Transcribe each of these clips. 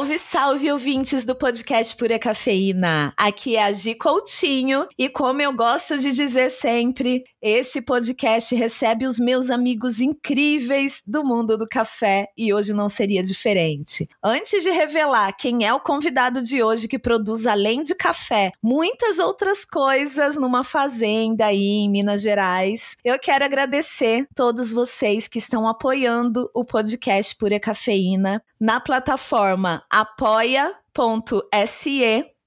Salve, salve, ouvintes do podcast Pura Cafeína. Aqui é a Gi Coutinho e como eu gosto de dizer sempre, esse podcast recebe os meus amigos incríveis do mundo do café e hoje não seria diferente. Antes de revelar quem é o convidado de hoje que produz além de café, muitas outras coisas numa fazenda aí em Minas Gerais, eu quero agradecer todos vocês que estão apoiando o podcast Pura Cafeína na plataforma apoia.se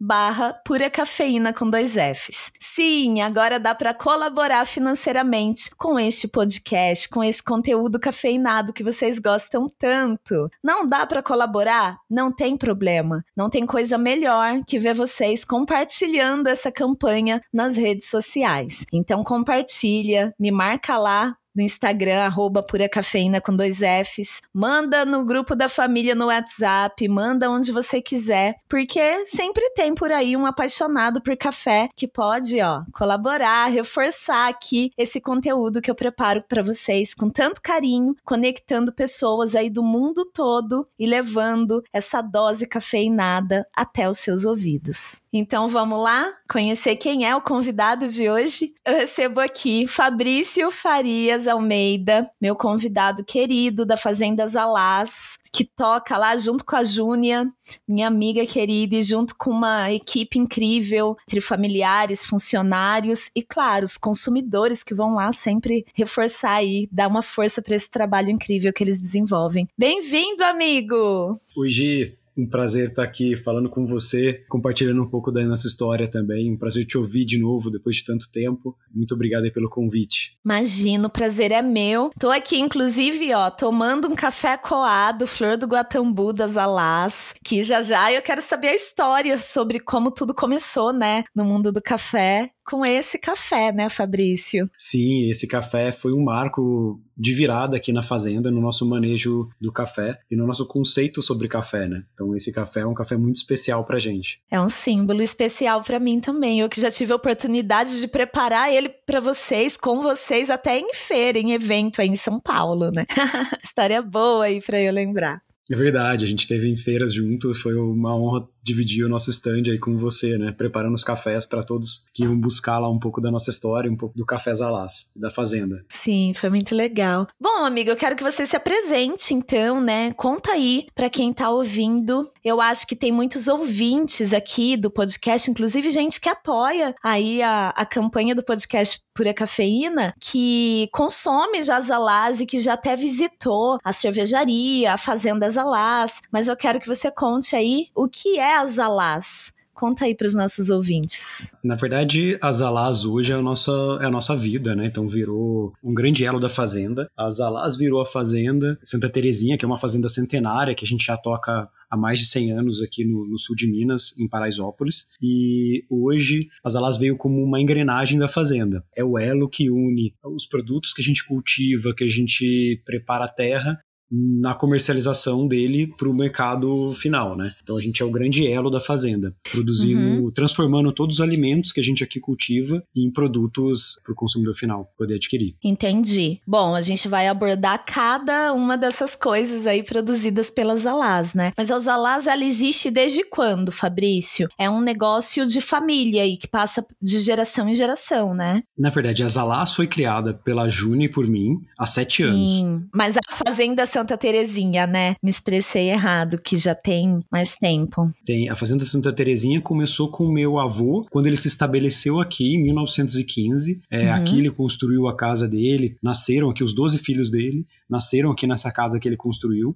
barra pura cafeína com dois Fs. Sim, agora dá para colaborar financeiramente com este podcast, com esse conteúdo cafeinado que vocês gostam tanto. Não dá para colaborar? Não tem problema. Não tem coisa melhor que ver vocês compartilhando essa campanha nas redes sociais. Então compartilha, me marca lá no Instagram, arroba Pura Cafeína com dois Fs. Manda no grupo da família no WhatsApp, manda onde você quiser, porque sempre tem por aí um apaixonado por café que pode, ó, colaborar, reforçar aqui esse conteúdo que eu preparo para vocês com tanto carinho, conectando pessoas aí do mundo todo e levando essa dose cafeinada até os seus ouvidos. Então vamos lá conhecer quem é o convidado de hoje? Eu recebo aqui Fabrício Farias Almeida, meu convidado querido da Fazenda Alás, que toca lá junto com a Júnia, minha amiga querida, e junto com uma equipe incrível entre familiares, funcionários e, claro, os consumidores que vão lá sempre reforçar e dar uma força para esse trabalho incrível que eles desenvolvem. Bem-vindo, amigo! Oi, Gi um prazer estar aqui falando com você, compartilhando um pouco da nossa história também. Um prazer te ouvir de novo depois de tanto tempo. Muito obrigado pelo convite. Imagino, o prazer é meu. Tô aqui, inclusive, ó, tomando um café coado, flor do Guatambu das Alás, que já já eu quero saber a história sobre como tudo começou, né, no mundo do café com esse café, né, Fabrício? Sim, esse café foi um marco de virada aqui na fazenda, no nosso manejo do café e no nosso conceito sobre café, né? Então esse café é um café muito especial pra gente. É um símbolo especial para mim também. Eu que já tive a oportunidade de preparar ele para vocês, com vocês até em feira, em evento aí em São Paulo, né? História boa aí para eu lembrar. É verdade, a gente teve em feiras juntos, foi uma honra dividir o nosso stand aí com você, né? Preparando os cafés para todos que iam buscar lá um pouco da nossa história, um pouco do Café Zalás, da Fazenda. Sim, foi muito legal. Bom, amigo, eu quero que você se apresente então, né? Conta aí para quem tá ouvindo. Eu acho que tem muitos ouvintes aqui do podcast, inclusive gente que apoia aí a, a campanha do podcast Pura Cafeína, que consome já Zalás e que já até visitou a cervejaria, a Fazenda Zalás. Mas eu quero que você conte aí o que é as Alás? Conta aí para os nossos ouvintes. Na verdade, as Alás hoje é a, nossa, é a nossa vida, né? Então virou um grande elo da fazenda. As Alás virou a fazenda Santa Terezinha, que é uma fazenda centenária que a gente já toca há mais de 100 anos aqui no, no, sul de Minas, em Paraisópolis. E hoje as Alás veio como uma engrenagem da fazenda. É o elo que une os produtos que a gente cultiva, que a gente prepara a terra na comercialização dele para o mercado final, né? Então a gente é o grande elo da fazenda, produzindo, uhum. transformando todos os alimentos que a gente aqui cultiva em produtos para o consumidor final poder adquirir. Entendi. Bom, a gente vai abordar cada uma dessas coisas aí produzidas pelas Alás, né? Mas a Alás ela existe desde quando, Fabrício? É um negócio de família e que passa de geração em geração, né? Na verdade, a Alás foi criada pela Juni e por mim há sete Sim, anos. Sim, mas a fazenda Santa Terezinha, né? Me expressei errado, que já tem mais tempo. Tem. A Fazenda Santa Terezinha começou com meu avô, quando ele se estabeleceu aqui em 1915. É, uhum. Aqui ele construiu a casa dele, nasceram aqui os 12 filhos dele, nasceram aqui nessa casa que ele construiu.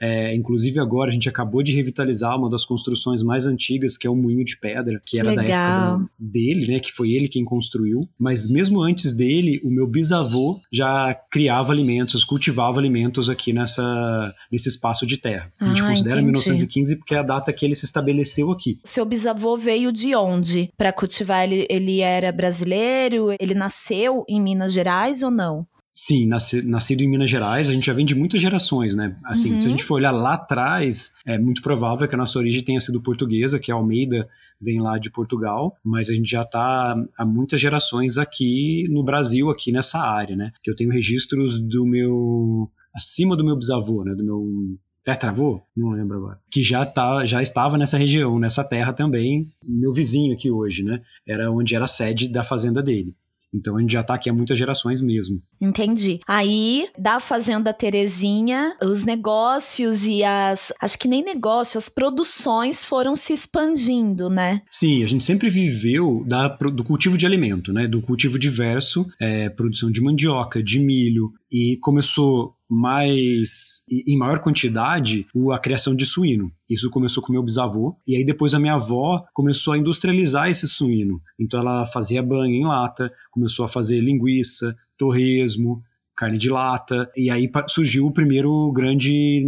É, inclusive agora a gente acabou de revitalizar uma das construções mais antigas, que é o Moinho de Pedra, que era Legal. da época dele, né? Que foi ele quem construiu. Mas mesmo antes dele, o meu bisavô já criava alimentos, cultivava alimentos aqui nessa, nesse espaço de terra. A gente ah, considera entendi. 1915 porque é a data que ele se estabeleceu aqui. Seu bisavô veio de onde para cultivar? Ele, ele era brasileiro? Ele nasceu em Minas Gerais ou não? Sim, nasci, nascido em Minas Gerais, a gente já vem de muitas gerações, né? Assim, uhum. se a uhum. gente for olhar lá atrás, é muito provável que a nossa origem tenha sido portuguesa, que a Almeida vem lá de Portugal, mas a gente já está há muitas gerações aqui no Brasil, aqui nessa área, né? Que eu tenho registros do meu acima do meu bisavô, né? Do meu Tetravô? Não lembro agora. Que já, tá, já estava nessa região, nessa terra também, meu vizinho aqui hoje, né? Era onde era a sede da fazenda dele. Então a gente já está aqui há muitas gerações mesmo. Entendi. Aí, da Fazenda Terezinha, os negócios e as. Acho que nem negócio, as produções foram se expandindo, né? Sim, a gente sempre viveu da, do cultivo de alimento, né? Do cultivo diverso, é, produção de mandioca, de milho, e começou mais em maior quantidade a criação de suíno. Isso começou com meu bisavô e aí depois a minha avó começou a industrializar esse suíno. Então ela fazia banho em lata, começou a fazer linguiça, torresmo, carne de lata, e aí surgiu o primeiro grande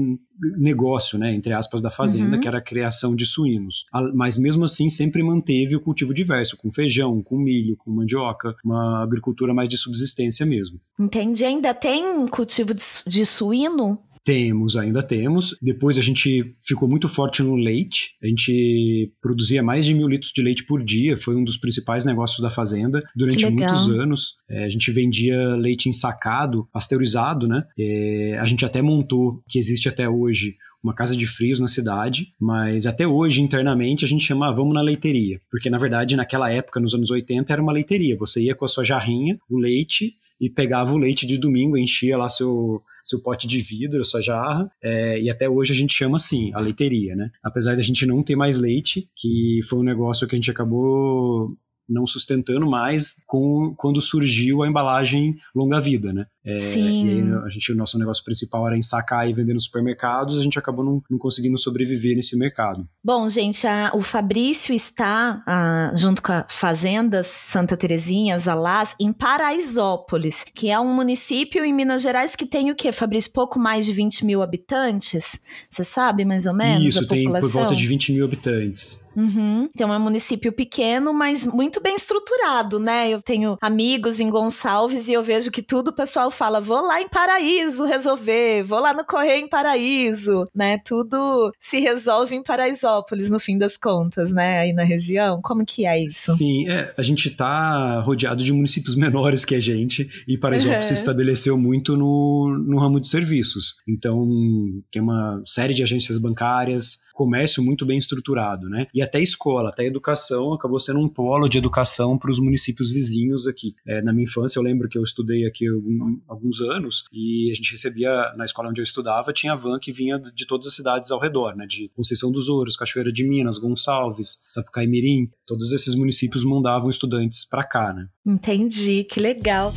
negócio, né, entre aspas, da fazenda, uhum. que era a criação de suínos. Mas mesmo assim sempre manteve o cultivo diverso, com feijão, com milho, com mandioca, uma agricultura mais de subsistência mesmo. Entendi. Ainda tem cultivo de suíno? Temos, ainda temos. Depois a gente ficou muito forte no leite. A gente produzia mais de mil litros de leite por dia. Foi um dos principais negócios da fazenda durante muitos anos. É, a gente vendia leite ensacado, pasteurizado, né? É, a gente até montou, que existe até hoje, uma casa de frios na cidade, mas até hoje, internamente, a gente chama ah, vamos na leiteria. Porque, na verdade, naquela época, nos anos 80, era uma leiteria. Você ia com a sua jarrinha, o leite, e pegava o leite de domingo, enchia lá seu, seu pote de vidro, sua jarra, é, e até hoje a gente chama assim, a leiteria, né? Apesar da gente não ter mais leite, que foi um negócio que a gente acabou não sustentando mais com, quando surgiu a embalagem longa-vida, né? É, Sim. E a gente, o nosso negócio principal era ensacar e vender nos supermercados, a gente acabou não, não conseguindo sobreviver nesse mercado. Bom, gente, a, o Fabrício está, a, junto com a Fazenda Santa Terezinha, Zalás, em Paraisópolis, que é um município em Minas Gerais que tem o quê, Fabrício? Pouco mais de 20 mil habitantes? Você sabe mais ou menos? Isso, tem população? por volta de 20 mil habitantes. Uhum. Então é um município pequeno, mas muito bem estruturado, né? Eu tenho amigos em Gonçalves e eu vejo que tudo o pessoal fala: vou lá em Paraíso resolver, vou lá no Correio em Paraíso, né? Tudo se resolve em Paraisópolis, no fim das contas, né? Aí na região. Como que é isso? Sim, é, a gente tá rodeado de municípios menores que a gente e Paraisópolis uhum. se estabeleceu muito no, no ramo de serviços. Então, tem uma série de agências bancárias, comércio muito bem estruturado, né? E até escola, até educação acabou sendo um polo de educação para os municípios vizinhos aqui. É, na minha infância, eu lembro que eu estudei aqui algum, alguns anos e a gente recebia, na escola onde eu estudava, tinha van que vinha de todas as cidades ao redor, né? De Conceição dos Ouros, Cachoeira de Minas, Gonçalves, Sapucaí Mirim. Todos esses municípios mandavam estudantes para cá, né? Entendi, que legal.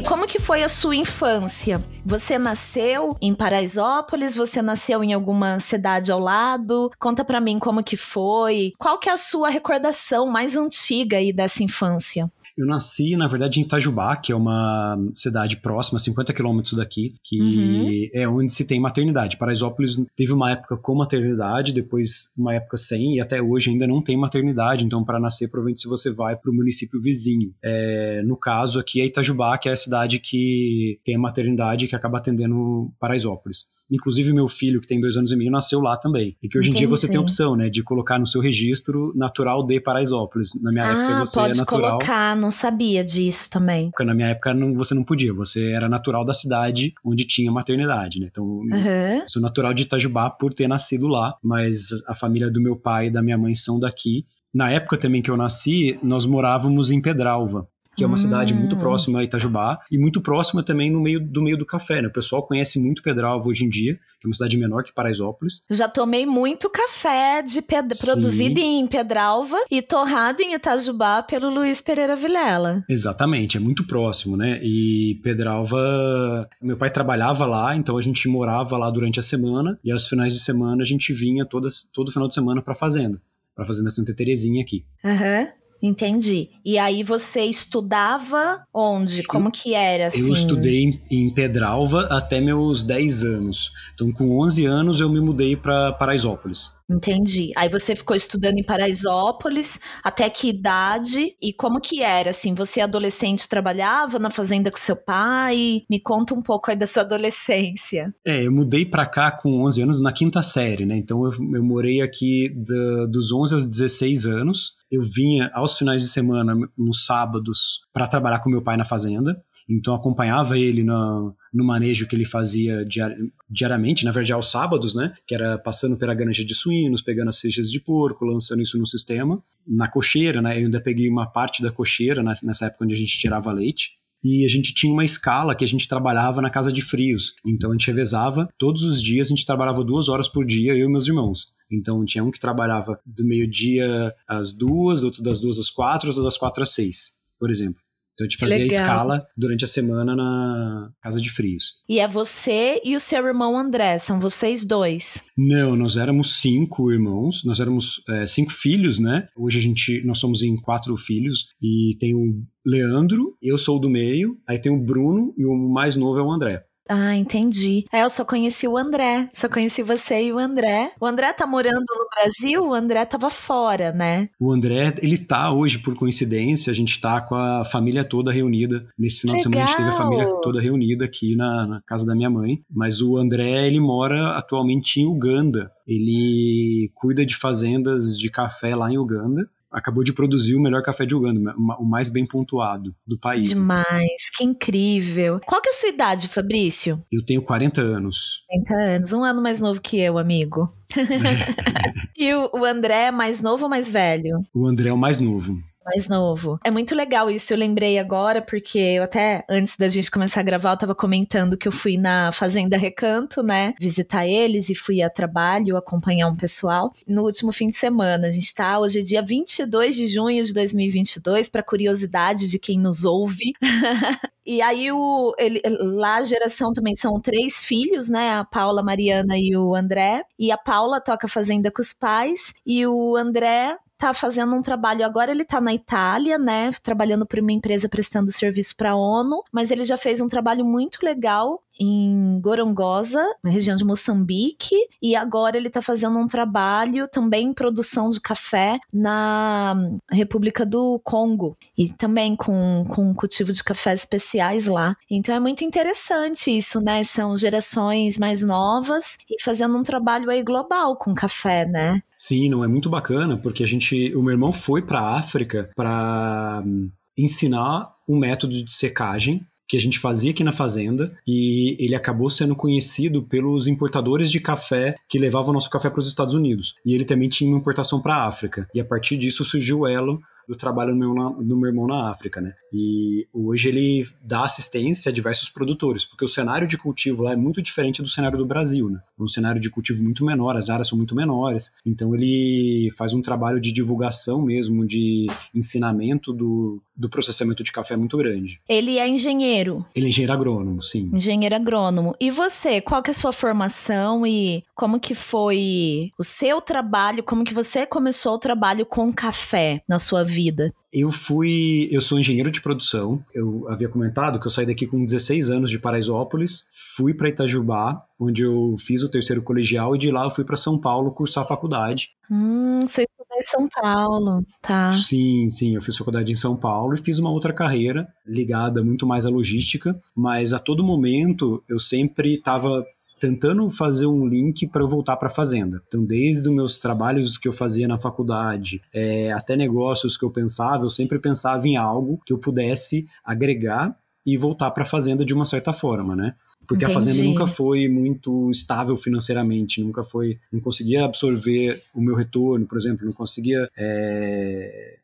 E como que foi a sua infância? Você nasceu em Paraisópolis? Você nasceu em alguma cidade ao lado? Conta para mim como que foi. Qual que é a sua recordação mais antiga aí dessa infância? Eu nasci, na verdade, em Itajubá, que é uma cidade próxima, 50 quilômetros daqui, que uhum. é onde se tem maternidade. Paraisópolis teve uma época com maternidade, depois uma época sem, e até hoje ainda não tem maternidade. Então, para nascer, provavelmente se você vai para o município vizinho. É, no caso aqui é Itajubá, que é a cidade que tem a maternidade que acaba atendendo Paraisópolis. Inclusive, meu filho, que tem dois anos e meio, nasceu lá também. E que hoje Entendi. em dia você tem a opção, né, de colocar no seu registro natural de Paraisópolis. Na minha ah, época você pode é natural. colocar, não sabia disso também. Porque na minha época não, você não podia, você era natural da cidade onde tinha maternidade, né? Então, uhum. sou natural de Itajubá por ter nascido lá, mas a família do meu pai e da minha mãe são daqui. Na época também que eu nasci, nós morávamos em Pedralva que é uma hum. cidade muito hum. próxima a Itajubá e muito próxima também no meio do meio do café, né? O pessoal conhece muito Pedralva hoje em dia, que é uma cidade menor que Paraisópolis. Já tomei muito café de ped... produzido em Pedralva e torrado em Itajubá pelo Luiz Pereira Vilela. Exatamente, é muito próximo, né? E Pedralva, meu pai trabalhava lá, então a gente morava lá durante a semana e aos finais de semana a gente vinha todas, todo final de semana para fazenda, para fazenda Santa Terezinha aqui. Aham. Uhum. Entendi. E aí você estudava onde? Como que era assim? Eu estudei em Pedralva até meus 10 anos. Então com 11 anos eu me mudei para Paraisópolis. Entendi. Aí você ficou estudando em Paraisópolis, até que idade? E como que era, assim, você adolescente trabalhava na fazenda com seu pai? Me conta um pouco aí da sua adolescência. É, eu mudei para cá com 11 anos na quinta série, né? Então eu, eu morei aqui da, dos 11 aos 16 anos. Eu vinha aos finais de semana, nos sábados, para trabalhar com meu pai na fazenda. Então acompanhava ele no, no manejo que ele fazia diar, diariamente, na verdade aos sábados, né? Que era passando pela granja de suínos, pegando as seixas de porco, lançando isso no sistema. Na cocheira, né? Eu ainda peguei uma parte da cocheira nessa época onde a gente tirava leite e a gente tinha uma escala que a gente trabalhava na casa de frios. Então a gente revezava, todos os dias a gente trabalhava duas horas por dia, eu e meus irmãos. Então tinha um que trabalhava do meio-dia às duas, outro das duas às quatro, outro das quatro às seis, por exemplo. Então a gente fazia a escala durante a semana na Casa de Frios. E é você e o seu irmão André, são vocês dois? Não, nós éramos cinco irmãos, nós éramos é, cinco filhos, né? Hoje a gente, nós somos em quatro filhos e tem o Leandro, eu sou o do meio, aí tem o Bruno e o mais novo é o André. Ah, entendi. É, eu só conheci o André. Só conheci você e o André. O André tá morando no Brasil, o André tava fora, né? O André, ele tá hoje, por coincidência, a gente tá com a família toda reunida. Nesse final Legal. de semana a gente teve a família toda reunida aqui na, na casa da minha mãe. Mas o André, ele mora atualmente em Uganda. Ele cuida de fazendas de café lá em Uganda acabou de produzir o melhor café de Uganda, o mais bem pontuado do país. Demais, que incrível. Qual que é a sua idade, Fabrício? Eu tenho 40 anos. 40 anos, um ano mais novo que eu, amigo. e o, o André é mais novo ou mais velho? O André é o mais novo mais novo. É muito legal isso, eu lembrei agora, porque eu até, antes da gente começar a gravar, eu tava comentando que eu fui na Fazenda Recanto, né, visitar eles e fui a trabalho acompanhar um pessoal no último fim de semana. A gente tá, hoje é dia 22 de junho de 2022, para curiosidade de quem nos ouve. E aí o ele, lá a geração também são três filhos, né? A Paula, a Mariana e o André. E a Paula toca fazenda com os pais e o André tá fazendo um trabalho agora, ele tá na Itália, né, trabalhando para uma empresa prestando serviço para a ONU, mas ele já fez um trabalho muito legal em Gorongosa, na região de Moçambique, e agora ele está fazendo um trabalho também em produção de café na República do Congo, e também com, com cultivo de cafés especiais lá. Então é muito interessante isso, né? São gerações mais novas e fazendo um trabalho aí global com café, né? Sim, não é muito bacana, porque a gente, o meu irmão foi para a África para hum, ensinar um método de secagem que a gente fazia aqui na fazenda e ele acabou sendo conhecido pelos importadores de café que levavam nosso café para os Estados Unidos. E ele também tinha uma importação para a África. E a partir disso surgiu o elo do trabalho do meu, do meu irmão na África, né? E hoje ele dá assistência a diversos produtores, porque o cenário de cultivo lá é muito diferente do cenário do Brasil, né? É um cenário de cultivo muito menor, as áreas são muito menores, então ele faz um trabalho de divulgação mesmo, de ensinamento do, do processamento de café muito grande. Ele é engenheiro? Ele é engenheiro agrônomo, sim. Engenheiro agrônomo. E você, qual que é a sua formação e como que foi o seu trabalho, como que você começou o trabalho com café na sua vida? Eu fui, eu sou engenheiro de produção. Eu havia comentado que eu saí daqui com 16 anos de Paraisópolis, fui para Itajubá, onde eu fiz o terceiro colegial e de lá eu fui para São Paulo cursar a faculdade. Hum, você estudou em São Paulo, tá? Sim, sim, eu fiz faculdade em São Paulo e fiz uma outra carreira ligada muito mais à logística, mas a todo momento eu sempre estava tentando fazer um link para eu voltar para a fazenda. Então, desde os meus trabalhos que eu fazia na faculdade, é, até negócios que eu pensava, eu sempre pensava em algo que eu pudesse agregar e voltar para a fazenda de uma certa forma, né? Porque Entendi. a fazenda nunca foi muito estável financeiramente, nunca foi, não conseguia absorver o meu retorno, por exemplo, não conseguia é,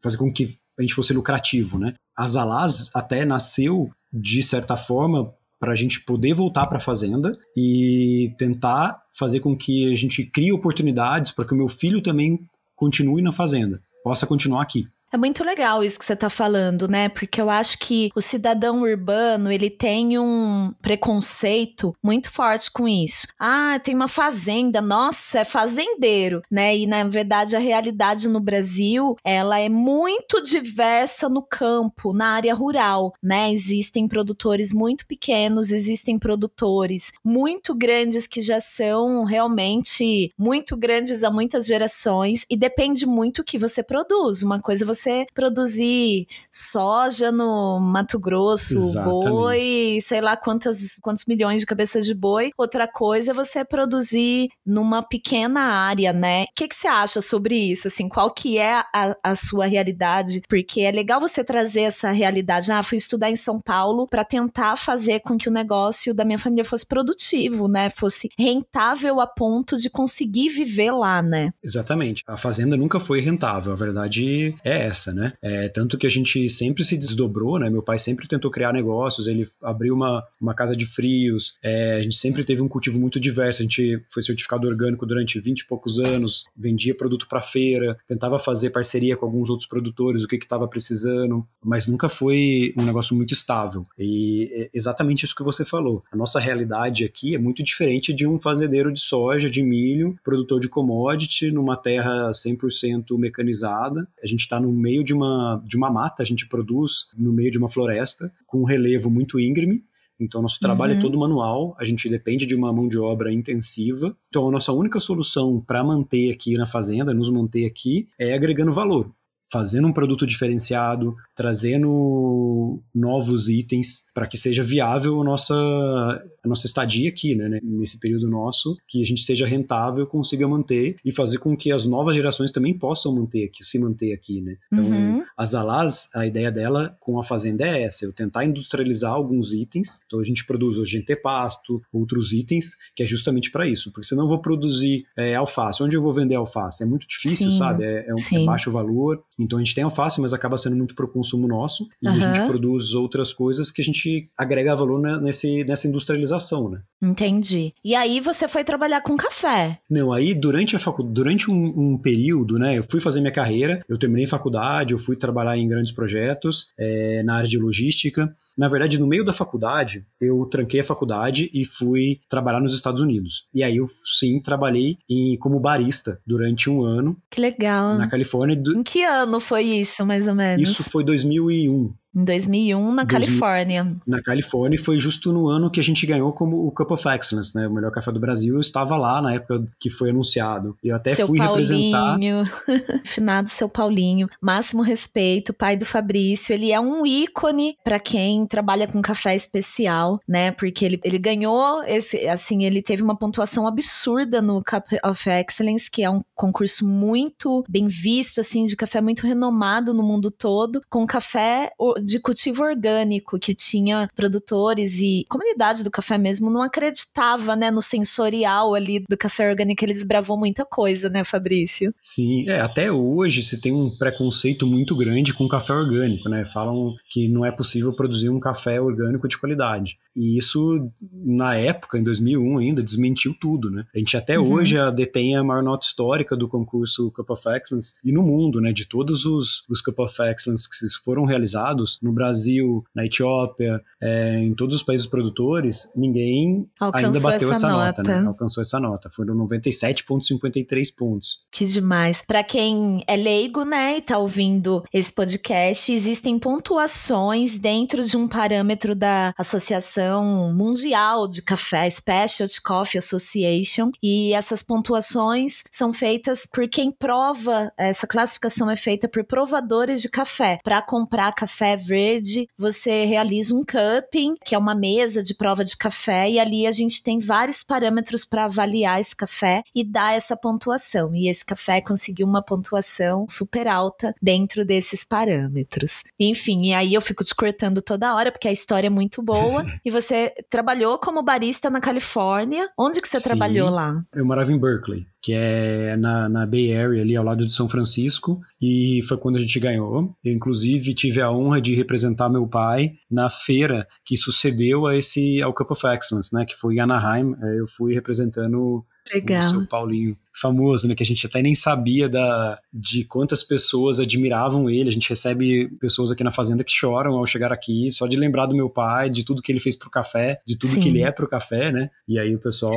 fazer com que a gente fosse lucrativo, né? A Zalaz até nasceu de certa forma para a gente poder voltar para a fazenda e tentar fazer com que a gente crie oportunidades para que o meu filho também continue na fazenda, possa continuar aqui. É muito legal isso que você está falando, né? Porque eu acho que o cidadão urbano, ele tem um preconceito muito forte com isso. Ah, tem uma fazenda, nossa, é fazendeiro, né? E na verdade a realidade no Brasil, ela é muito diversa no campo, na área rural, né? Existem produtores muito pequenos, existem produtores muito grandes que já são realmente muito grandes há muitas gerações e depende muito o que você produz. Uma coisa é você produzir soja no Mato Grosso, Exatamente. boi, sei lá quantas, quantos milhões de cabeças de boi. Outra coisa é você produzir numa pequena área, né? O que, que você acha sobre isso? Assim, qual que é a, a sua realidade? Porque é legal você trazer essa realidade. Ah, fui estudar em São Paulo para tentar fazer com que o negócio da minha família fosse produtivo, né? Fosse rentável a ponto de conseguir viver lá, né? Exatamente. A fazenda nunca foi rentável, a verdade é essa, né? É, tanto que a gente sempre se desdobrou, né? Meu pai sempre tentou criar negócios, ele abriu uma, uma casa de frios, é, a gente sempre teve um cultivo muito diverso, a gente foi certificado orgânico durante 20 e poucos anos, vendia produto para feira, tentava fazer parceria com alguns outros produtores, o que estava precisando, mas nunca foi um negócio muito estável. E é exatamente isso que você falou. A nossa realidade aqui é muito diferente de um fazendeiro de soja, de milho, produtor de commodity, numa terra 100% mecanizada. A gente está no meio de uma, de uma mata, a gente produz no meio de uma floresta, com um relevo muito íngreme. Então, nosso trabalho Uhum. é todo manual, a gente depende de uma mão de obra intensiva. Então, a nossa única solução para manter aqui na fazenda, nos manter aqui, é agregando valor. Fazendo um produto diferenciado, trazendo novos itens para que seja viável a nossa, a nossa estadia aqui, né, nesse período nosso, que a gente seja rentável, consiga manter e fazer com que as novas gerações também possam manter aqui, se manter aqui, né. Então, Uhum. a Zalaz, a ideia dela com a fazenda é essa, eu tentar industrializar alguns itens. Então a gente produz hoje antepasto, outros itens, que é justamente para isso. Porque senão eu vou produzir é, alface. Onde eu vou vender alface? É muito difícil, Sim, sabe? É, é um, é baixo valor. Então a gente tem alface, mas acaba sendo muito para o consumo nosso. E a Aham. gente produz outras coisas que a gente agrega valor nesse, nessa industrialização, né? Entendi. E aí você foi trabalhar com café. Não, aí durante a facu... durante um, um período, né, eu fui fazer minha carreira, eu terminei faculdade, eu fui trabalhar em grandes projetos é, na área de logística. Na verdade, no meio da faculdade, eu tranquei a faculdade e fui trabalhar nos Estados Unidos. E aí eu sim trabalhei em, como barista durante um ano Que legal. na Califórnia. Em que ano foi isso, mais ou menos? Isso foi 2001. Em 2001, na 2000. Califórnia. na Califórnia e foi justo no ano que a gente ganhou como o Cup of Excellence, né? O melhor café do Brasil. Eu estava lá na época que foi anunciado. Eu até seu fui representar. Paulinho, finado seu Paulinho, máximo respeito, pai do Fabrício, ele é um ícone para quem trabalha com café especial, né? Porque ele, ele ganhou esse, assim, ele teve uma pontuação absurda no Cup of Excellence, que é um concurso muito bem visto, assim, de café muito renomado no mundo todo, com café de cultivo orgânico, que tinha produtores e comunidade do café mesmo não acreditava, né, no sensorial ali do café orgânico, ele desbravou muita coisa, né, Fabrício? Sim, é, até hoje se tem um preconceito muito grande com café orgânico, né? Falam que não é possível produzir um café orgânico de qualidade. E isso, na época, em 2001 ainda, desmentiu tudo, né? A gente até Uhum. hoje a detém a maior nota histórica do concurso Cup of Excellence e no mundo, né? De todos os, os Cup of Excellence que foram realizados no Brasil, na Etiópia, é, em todos os países produtores, ninguém Alcançou ainda bateu essa essa, nota, né? nota. Alcançou essa nota. Foram 97,53 pontos. Que demais. Pra quem é leigo, né, e tá ouvindo esse podcast, existem pontuações dentro de um parâmetro da Associação Mundial de Café, Specialty Coffee Association, e essas pontuações são feitas por quem prova, essa classificação é feita por provadores de café. Para comprar café verde, você realiza um cupping, que é uma mesa de prova de café, e ali a gente tem vários parâmetros para avaliar esse café e dar essa pontuação. E esse café conseguiu uma pontuação super alta dentro desses parâmetros. Enfim, e aí eu fico te cortando toda hora, porque a história é muito boa. e você trabalhou como barista na Califórnia. Onde que você Sim. trabalhou lá? Eu morava em Berkeley, que é na, na Bay Area, ali ao lado de São Francisco, e foi quando a gente ganhou. Eu, inclusive, tive a honra de representar meu pai na feira que sucedeu a esse ao Cup of Excellence, né? Que foi em Anaheim. Eh, Eu fui representando o Legal. seu Paulinho famoso, né? Que a gente até nem sabia da, de quantas pessoas admiravam ele. A gente recebe pessoas aqui na fazenda que choram ao chegar aqui, só de lembrar do meu pai, de tudo que ele fez pro café, de tudo Sim. que ele é pro café, né? E aí o pessoal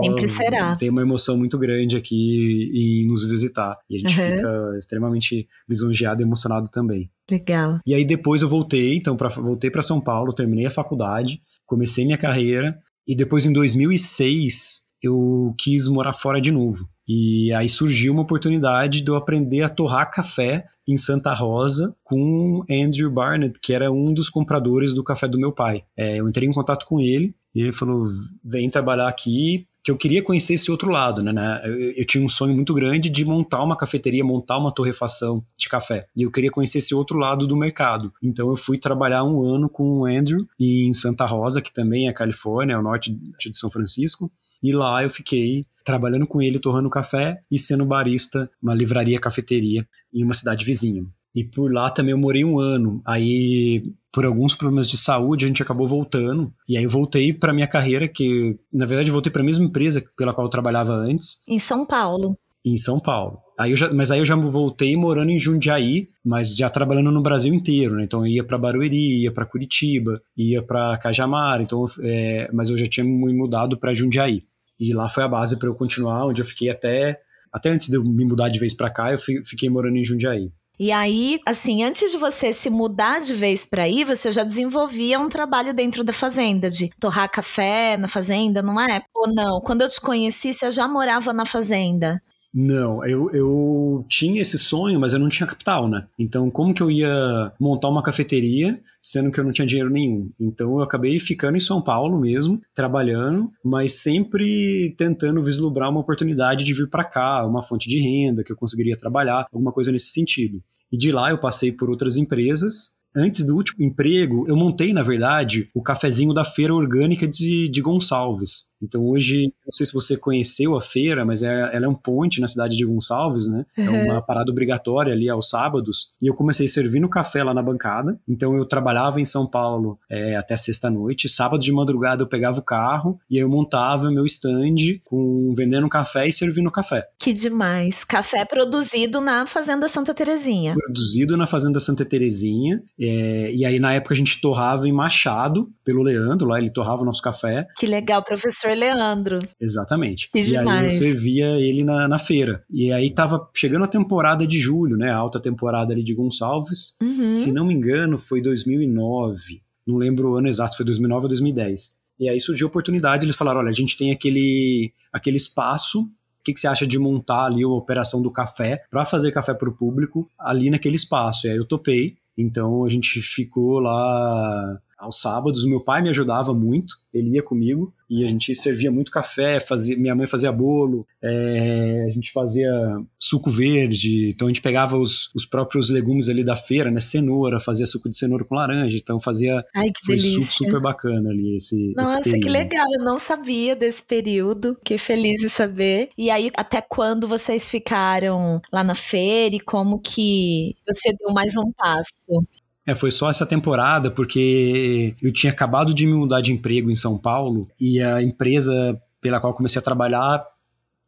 tem uma emoção muito grande aqui em nos visitar. E a gente Uhum. fica extremamente lisonjeado e emocionado também. Legal. E aí depois eu voltei, então pra, voltei para São Paulo, terminei a faculdade, comecei minha carreira e depois em 2006 eu quis morar fora de novo. E aí surgiu uma oportunidade de eu aprender a torrar café em Santa Rosa com Andrew Barnett, que era um dos compradores do café do meu pai. É, eu entrei em contato com ele e ele falou: vem trabalhar aqui, que eu queria conhecer esse outro lado, né? Eu, eu, tinha um sonho muito grande de montar uma cafeteria, montar uma torrefação de café. E eu queria conhecer esse outro lado do mercado. Então eu fui trabalhar um ano com o Andrew em Santa Rosa, que também é Califórnia, ao norte de São Francisco. E lá eu fiquei trabalhando com ele, torrando café e sendo barista, uma livraria cafeteria em uma cidade vizinha. E por lá também eu morei um ano. Aí, por alguns problemas de saúde, a gente acabou voltando. E aí eu voltei para minha carreira, que na verdade eu voltei para a mesma empresa pela qual eu trabalhava antes. Em São Paulo. Em São Paulo. Aí já, mas aí eu já voltei morando em Jundiaí, mas já trabalhando no Brasil inteiro, né? Então eu ia para Barueri, ia para Curitiba, ia para Cajamar, então, é, mas eu já tinha me mudado para Jundiaí. E lá foi a base para eu continuar, onde eu fiquei até até antes de eu me mudar de vez para cá, eu fiquei morando em Jundiaí. E aí, assim, antes de você se mudar de vez para aí, você já desenvolvia um trabalho dentro da fazenda, de torrar café na fazenda, não é? Ou não? Quando eu te conheci, você já morava na fazenda? Não, eu, eu tinha esse sonho, mas eu não tinha capital, né? Então, como que eu ia montar uma cafeteria sendo que eu não tinha dinheiro nenhum? Então, eu acabei ficando em São Paulo mesmo, trabalhando, mas sempre tentando vislumbrar uma oportunidade de vir para cá, uma fonte de renda que eu conseguiria trabalhar, alguma coisa nesse sentido. E de lá eu passei por outras empresas Antes do último emprego, eu montei, na verdade, o cafezinho da Feira Orgânica de, de Gonçalves. Então hoje, não sei se você conheceu a feira, mas é, ela é um ponte na cidade de Gonçalves, né? É uma parada obrigatória ali aos sábados. E eu comecei servindo café lá na bancada. Então eu trabalhava em São Paulo é, até sexta-noite. Sábado de madrugada eu pegava o carro e eu montava meu stand com vendendo café e servindo café. Que demais. Café produzido na Fazenda Santa Terezinha. Produzido na Fazenda Santa Terezinha. É, e aí na época a gente torrava em Machado, pelo Leandro, lá ele torrava o nosso café. Que legal, professor professor Leandro. Exatamente. Fiz e demais. aí eu servia ele na, na feira. E aí tava chegando a temporada de julho, né? A alta temporada ali de Gonçalves. Uhum. Se não me engano, foi 2009. Não lembro o ano exato, foi 2009 ou 2010. E aí surgiu a oportunidade, eles falaram, olha, a gente tem aquele, aquele espaço o que, que, você acha de montar ali a operação do café para fazer café para o público ali naquele espaço? E aí eu topei. Então a gente ficou lá aos sábados. Meu pai me ajudava muito, ele ia comigo e a gente servia muito café, fazia, minha mãe fazia bolo, é, a gente fazia suco verde, então a gente pegava os, os próprios legumes ali da feira, né, cenoura, fazia suco de cenoura com laranja, então fazia Ai, que foi delícia. super bacana ali esse Nossa, esse que legal, eu não sabia desse período, que feliz de saber. E aí, até quando vocês ficaram lá na feira e como que você deu mais um passo? É, foi só essa temporada, porque eu tinha acabado de me mudar de emprego em São Paulo e a empresa pela qual comecei a trabalhar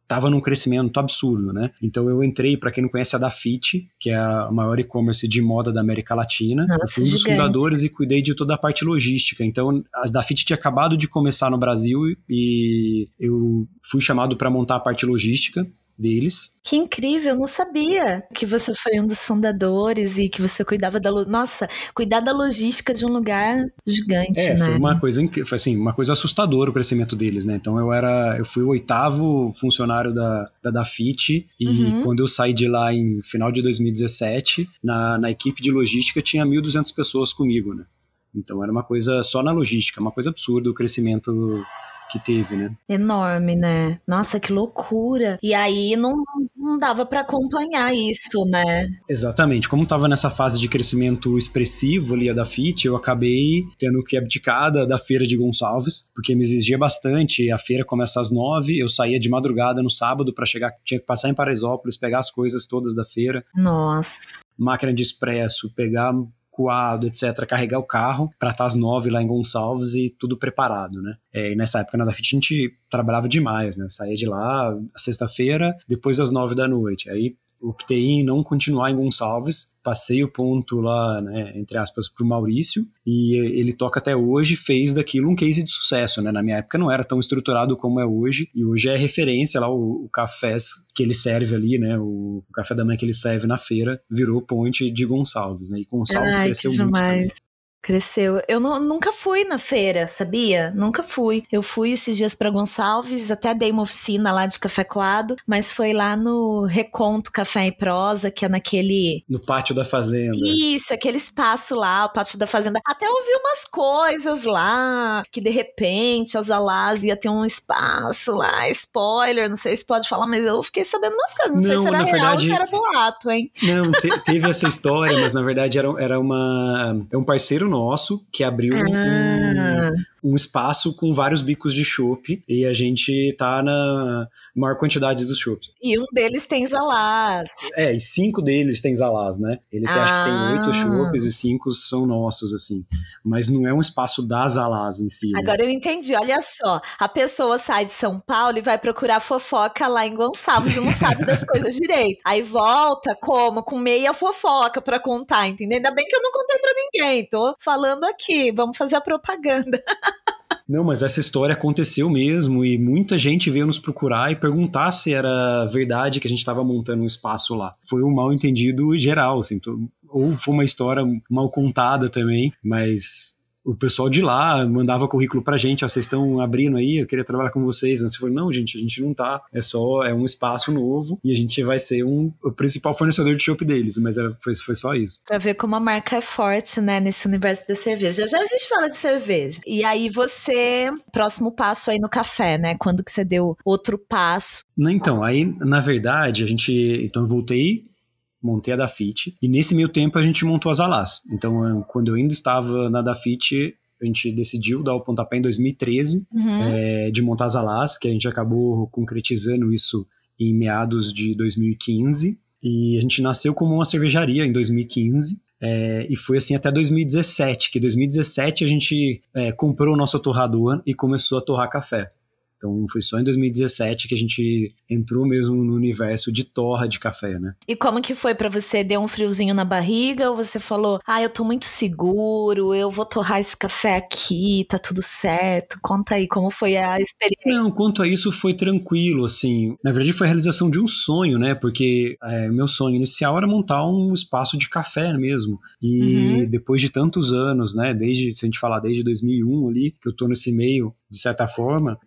estava num crescimento absurdo, né? Então eu entrei, para quem não conhece, a Dafit, que é a maior e-commerce de moda da América Latina. Nossa, eu fui um dos fundadores e cuidei de toda a parte logística. Então a Dafit tinha acabado de começar no Brasil e eu fui chamado para montar a parte logística deles. Que incrível, não sabia que você foi um dos fundadores e que você cuidava da nossa, cuidar da logística de um lugar gigante, é, né? Foi uma coisa foi assim, uma coisa assustadora o crescimento deles, né? Então eu era, eu fui o oitavo funcionário da da Dafit e uhum. quando eu saí de lá em final de 2017, na, na equipe de logística tinha 1.200 pessoas comigo, né? Então era uma coisa só na logística, uma coisa absurda o crescimento que teve, né? Enorme, né? Nossa, que loucura. E aí não, não dava para acompanhar isso, né? Exatamente. Como tava nessa fase de crescimento expressivo ali a da FIT, eu acabei tendo que abdicar da, da feira de Gonçalves, porque me exigia bastante. A feira começa às nove, eu saía de madrugada no sábado para chegar, tinha que passar em Paraisópolis, pegar as coisas todas da feira. Nossa. Máquina de expresso, pegar coado, etc., carregar o carro para estar às nove lá em Gonçalves e tudo preparado, né? É, e nessa época na Dafit a gente trabalhava demais, né? Saía de lá sexta-feira, depois das nove da noite. Aí optei em não continuar em Gonçalves, passei o ponto lá, né, entre aspas, para o Maurício, e ele toca até hoje, fez daquilo um case de sucesso, né, na minha época não era tão estruturado como é hoje, e hoje é referência lá, o, o café que ele serve ali, né, o, o, café da manhã que ele serve na feira, virou ponte de Gonçalves, né, e Gonçalves Ai, cresceu muito também. Cresceu. Eu nunca fui na feira, sabia? Nunca fui. Eu fui esses dias para Gonçalves, até dei uma oficina lá de café coado, mas foi lá no Reconto Café e Prosa, que é naquele. No pátio da fazenda. Isso, aquele espaço lá, o pátio da fazenda. Até ouvi umas coisas lá, que de repente as Alás ia ter um espaço lá, spoiler, não sei se pode falar, mas eu fiquei sabendo umas coisas. Não, não sei se era real verdade, ou se era boato, hein? Não, te, teve essa história, mas na verdade era, era uma. É um parceiro nosso que abriu ah. um, um, espaço com vários bicos de chopp e a gente tá na maior quantidade dos chopps. E um deles tem Zalás. É, e cinco deles tem Zalás, né? Ele ah. acho que tem oito chopps e cinco são nossos, assim. Mas não é um espaço da Zalás em si. Né? Agora eu entendi, olha só. A pessoa sai de São Paulo e vai procurar fofoca lá em Gonçalves e não sabe das coisas direito. Aí volta como? Com meia fofoca para contar, entendeu? Ainda bem que eu não contei para ninguém. Tô falando aqui, vamos fazer a propaganda. Não, mas essa história aconteceu mesmo e muita gente veio nos procurar e perguntar se era verdade que a gente estava montando um espaço lá. Foi um mal entendido geral, assim, ou foi uma história mal contada também, mas o pessoal de lá mandava currículo pra gente, ó, vocês estão abrindo aí, eu queria trabalhar com vocês. Você falou, não, gente, a gente não tá, é só, é um espaço novo e a gente vai ser um, o principal fornecedor de chopp deles, mas era, foi, foi só isso. Pra ver como a marca é forte, né, nesse universo da cerveja. Já a gente fala de cerveja. E aí você, próximo passo aí no café, né, quando que você deu outro passo? Não, então, aí, na verdade, a gente, então eu voltei montei a Dafit, e nesse meio tempo a gente montou as Alas. Então, quando eu ainda estava na Dafit, a gente decidiu dar o pontapé em 2013 uhum. é, de montar as Alas, que a gente acabou concretizando isso em meados de 2015. E a gente nasceu como uma cervejaria em 2015. É, e foi assim até 2017, que 2017 a gente é, comprou o nosso torrador e começou a torrar café. Então foi só em 2017 que a gente entrou mesmo no universo de torra de café, né? E como que foi para você? Deu um friozinho na barriga ou você falou: "Ah, eu tô muito seguro, eu vou torrar esse café aqui, tá tudo certo". Conta aí como foi a experiência. Não, quanto a isso foi tranquilo, assim. Na verdade foi a realização de um sonho, né? Porque é, meu sonho inicial era montar um espaço de café mesmo. E uhum. depois de tantos anos, né, desde se a gente falar desde 2001 ali, que eu tô nesse meio de certa forma,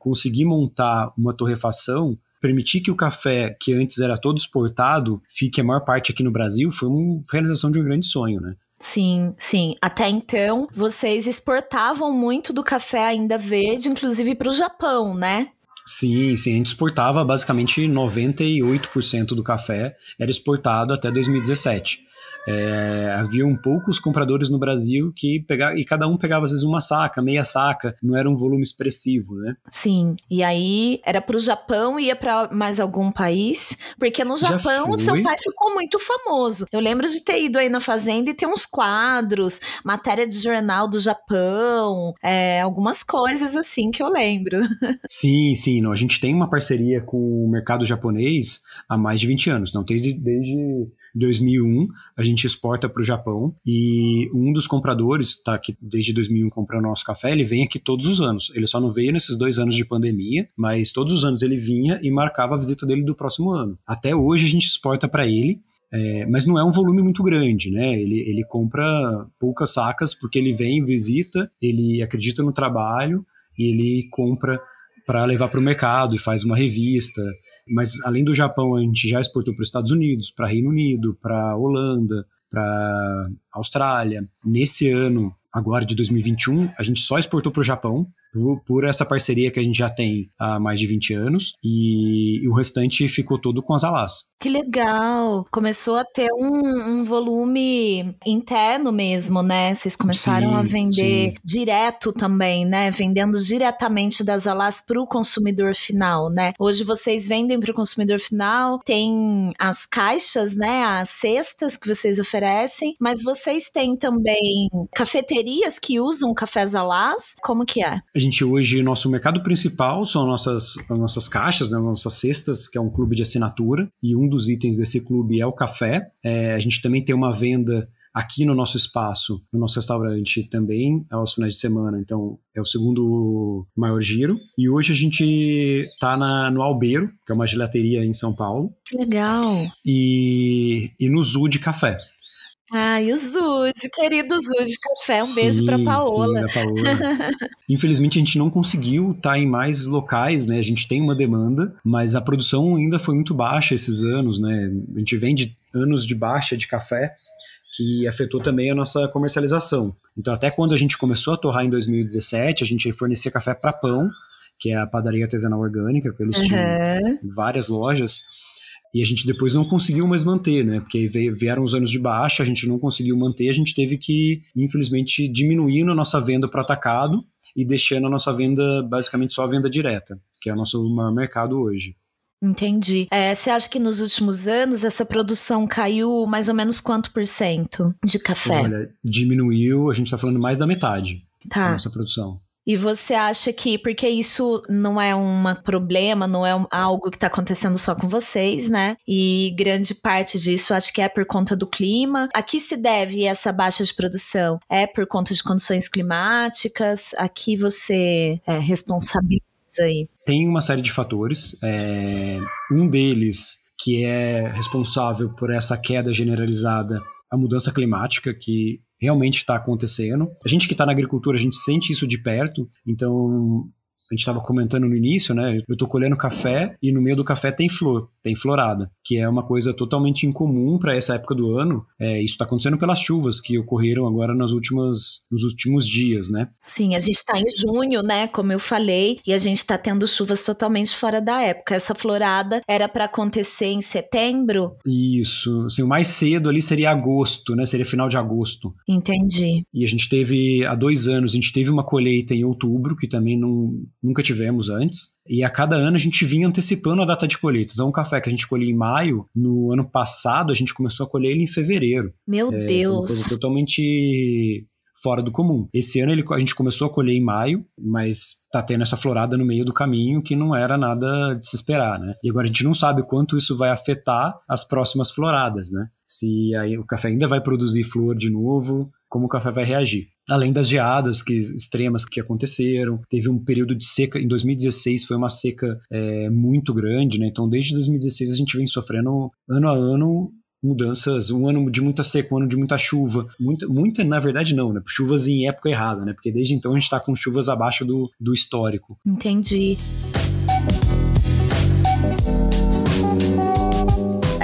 conseguir montar uma torrefação permitir que o café, que antes era todo exportado, fique a maior parte aqui no Brasil, foi uma realização de um grande sonho, né? Sim, sim. Até então, vocês exportavam muito do café ainda verde, inclusive para o Japão, né? Sim, sim. A gente exportava basicamente 98% do café era exportado até 2017 é, haviam poucos compradores no Brasil que pegava, e cada um pegava às vezes uma saca, meia saca, não era um volume expressivo, né? Sim, e aí era para o Japão, ia para mais algum país, porque no Japão o seu pai ficou muito famoso. Eu lembro de ter ido aí na fazenda e ter uns quadros, matéria de jornal do Japão, é, algumas coisas assim que eu lembro. Sim, sim, não, a gente tem uma parceria com o mercado japonês há mais de 20 anos, não desde, desde 2001 a gente exporta para o Japão e um dos compradores tá aqui desde 2001 comprando nosso café, ele vem aqui todos os anos. Ele só não veio nesses dois anos de pandemia, mas todos os anos ele vinha e marcava a visita dele do próximo ano. Até hoje a gente exporta para ele. É, mas não é um volume muito grande, né? Ele, ele compra poucas sacas porque ele vem, visita, ele acredita no trabalho e ele compra para levar para o mercado e faz uma revista. Mas além do Japão, a gente já exportou para os Estados Unidos, para Reino Unido, para Holanda, para Austrália. Nesse ano, agora de 2021, a gente só exportou para o Japão por, por, essa parceria que a gente já tem há mais de 20 anos e, e o restante ficou todo com as Alas. Que legal! Começou a ter um, um volume interno mesmo, né? Vocês começaram sim, a vender sim. direto também, né? Vendendo diretamente das Alas para o consumidor final, né? Hoje vocês vendem para o consumidor final, tem as caixas, né? As cestas que vocês oferecem, mas vocês têm também cafeterias que usam cafés Alas. Como que é? A gente hoje, nosso mercado principal são nossas, as nossas caixas, né, nossas cestas, que é um clube de assinatura, e um dos itens desse clube é o café. É, a gente também tem uma venda aqui no nosso espaço, no nosso restaurante também, aos finais de semana. Então, é o segundo maior giro. E hoje a gente está no Albeiro, que é uma gelateria em São Paulo. Que legal! E, e no Zoo de Café. E o Zud, querido Zud Café, um sim, beijo para Paola. Sim, Paola. Infelizmente a gente não conseguiu estar tá em mais locais, né? A gente tem uma demanda, mas a produção ainda foi muito baixa esses anos, né? A gente vem de anos de baixa de café que afetou também a nossa comercialização. Então, até quando a gente começou a torrar em 2017, a gente fornecia café para pão, que é a padaria artesanal orgânica, que eles uhum. tinham várias lojas. E a gente depois não conseguiu mais manter, né? Porque vieram os anos de baixa, a gente não conseguiu manter, a gente teve que, infelizmente, diminuir a nossa venda para atacado e deixando a nossa venda, basicamente, só a venda direta, que é o nosso maior mercado hoje. Entendi. É, você acha que nos últimos anos essa produção caiu mais ou menos quanto por cento de café? Olha, diminuiu, a gente está falando mais da metade tá. da nossa produção. E você acha que, porque isso não é um problema, não é um, algo que está acontecendo só com vocês, né? E grande parte disso acho que é por conta do clima. A que se deve essa baixa de produção? É por conta de condições climáticas? Aqui você é, responsabiliza aí? Tem uma série de fatores. É, um deles que é responsável por essa queda generalizada, a mudança climática, que realmente está acontecendo. A gente que está na agricultura, a gente sente isso de perto, então a gente estava comentando no início, né? Eu estou colhendo café e no meio do café tem flor, tem florada, que é uma coisa totalmente incomum para essa época do ano. É, isso está acontecendo pelas chuvas que ocorreram agora nas últimas, nos últimos dias, né? Sim, a gente está em junho, né? Como eu falei, e a gente está tendo chuvas totalmente fora da época. Essa florada era para acontecer em setembro? Isso, assim, o mais cedo ali seria agosto, né? Seria final de agosto. Entendi. E a gente teve há dois anos, a gente teve uma colheita em outubro que também não nunca tivemos antes. E a cada ano a gente vinha antecipando a data de colheita. Então, um café que a gente colhia em maio, no ano passado a gente começou a colher ele em fevereiro. Meu é, Deus! Coisa totalmente fora do comum. Esse ano ele, a gente começou a colher em maio, mas tá tendo essa florada no meio do caminho que não era nada de se esperar, né? E agora a gente não sabe quanto isso vai afetar as próximas floradas, né? Se aí o café ainda vai produzir flor de novo, como o café vai reagir. Além das geadas que, extremas que aconteceram, teve um período de seca, em 2016 foi uma seca é, muito grande, né? Então desde 2016 a gente vem sofrendo ano a ano mudanças, um ano de muita seca, um ano de muita chuva, muita, muita na verdade não, né? Chuvas em época errada, né? Porque desde então a gente está com chuvas abaixo do, do histórico. Entendi.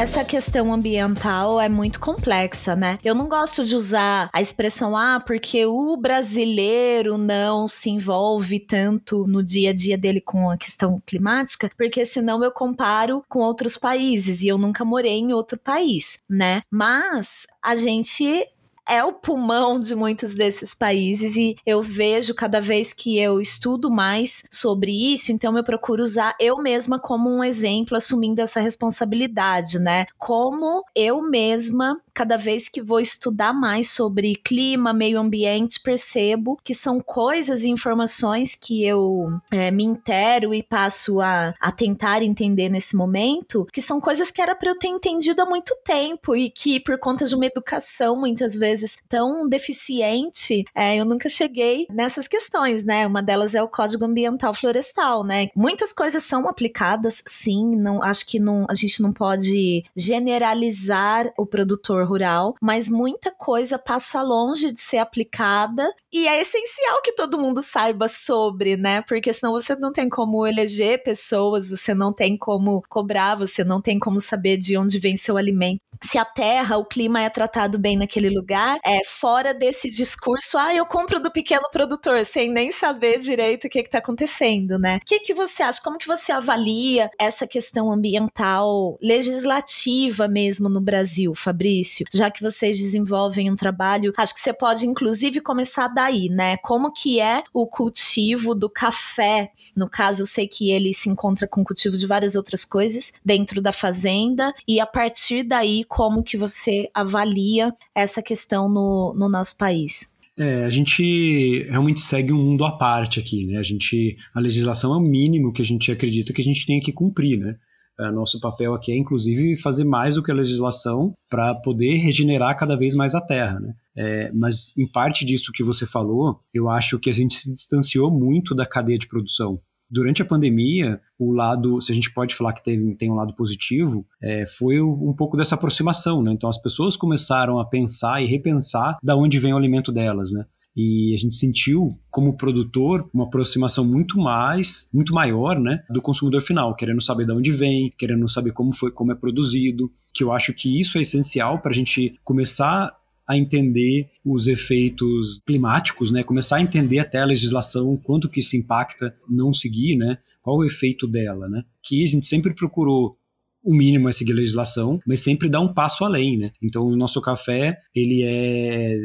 Essa questão ambiental é muito complexa, né? Eu não gosto de usar a expressão, ah, porque o brasileiro não se envolve tanto no dia a dia dele com a questão climática, porque senão eu comparo com outros países e eu nunca morei em outro país, né? Mas a gente é o pulmão de muitos desses países e eu vejo cada vez que eu estudo mais sobre isso, então eu procuro usar eu mesma como um exemplo, assumindo essa responsabilidade, né? Como eu mesma cada vez que vou estudar mais sobre clima, meio ambiente, percebo que são coisas e informações que eu é, me intero e passo a, a tentar entender nesse momento, que são coisas que era para eu ter entendido há muito tempo e que, por conta de uma educação muitas vezes tão deficiente, é, eu nunca cheguei nessas questões, né? Uma delas é o Código Ambiental Florestal, né? Muitas coisas são aplicadas, sim, não acho que não, a gente não pode generalizar o produtor setor rural, mas muita coisa passa longe de ser aplicada e é essencial que todo mundo saiba sobre, né? Porque senão você não tem como eleger pessoas, você não tem como cobrar, você não tem como saber de onde vem seu alimento. Se a terra, o clima é tratado bem naquele lugar, é fora desse discurso, ah, eu compro do pequeno produtor, sem nem saber direito o que está acontecendo, né? O que, que você acha? Como que você avalia essa questão ambiental legislativa mesmo no Brasil, Fabrício? Início, já que vocês desenvolvem um trabalho, acho que você pode inclusive começar daí, né? Como que é o cultivo do café? No caso, eu sei que ele se encontra com o cultivo de várias outras coisas dentro da fazenda e a partir daí como que você avalia essa questão no, no nosso país? É, a gente realmente segue um mundo à parte aqui, né? A gente, a legislação é o mínimo que a gente acredita que a gente tem que cumprir, né? É, nosso papel aqui é, inclusive, fazer mais do que a legislação para poder regenerar cada vez mais a terra. Né? É, mas, em parte disso que você falou, eu acho que a gente se distanciou muito da cadeia de produção. durante a pandemia, o lado, se a gente pode falar que tem, um lado positivo, é, foi um pouco dessa aproximação, né? Então as pessoas começaram a pensar e repensar da onde vem o alimento delas, né? E a gente sentiu como produtor uma aproximação muito mais, muito maior, né, do consumidor final, querendo saber de onde vem, querendo saber como foi, como é produzido, que eu acho que isso é essencial para a gente começar a entender os efeitos climáticos, né? Começar a entender até a legislação, quanto que isso impacta não seguir, né? Qual o efeito dela, né? Que a gente sempre procurou o mínimo é seguir a legislação, mas sempre dá um passo além, né? Então o nosso café, ele é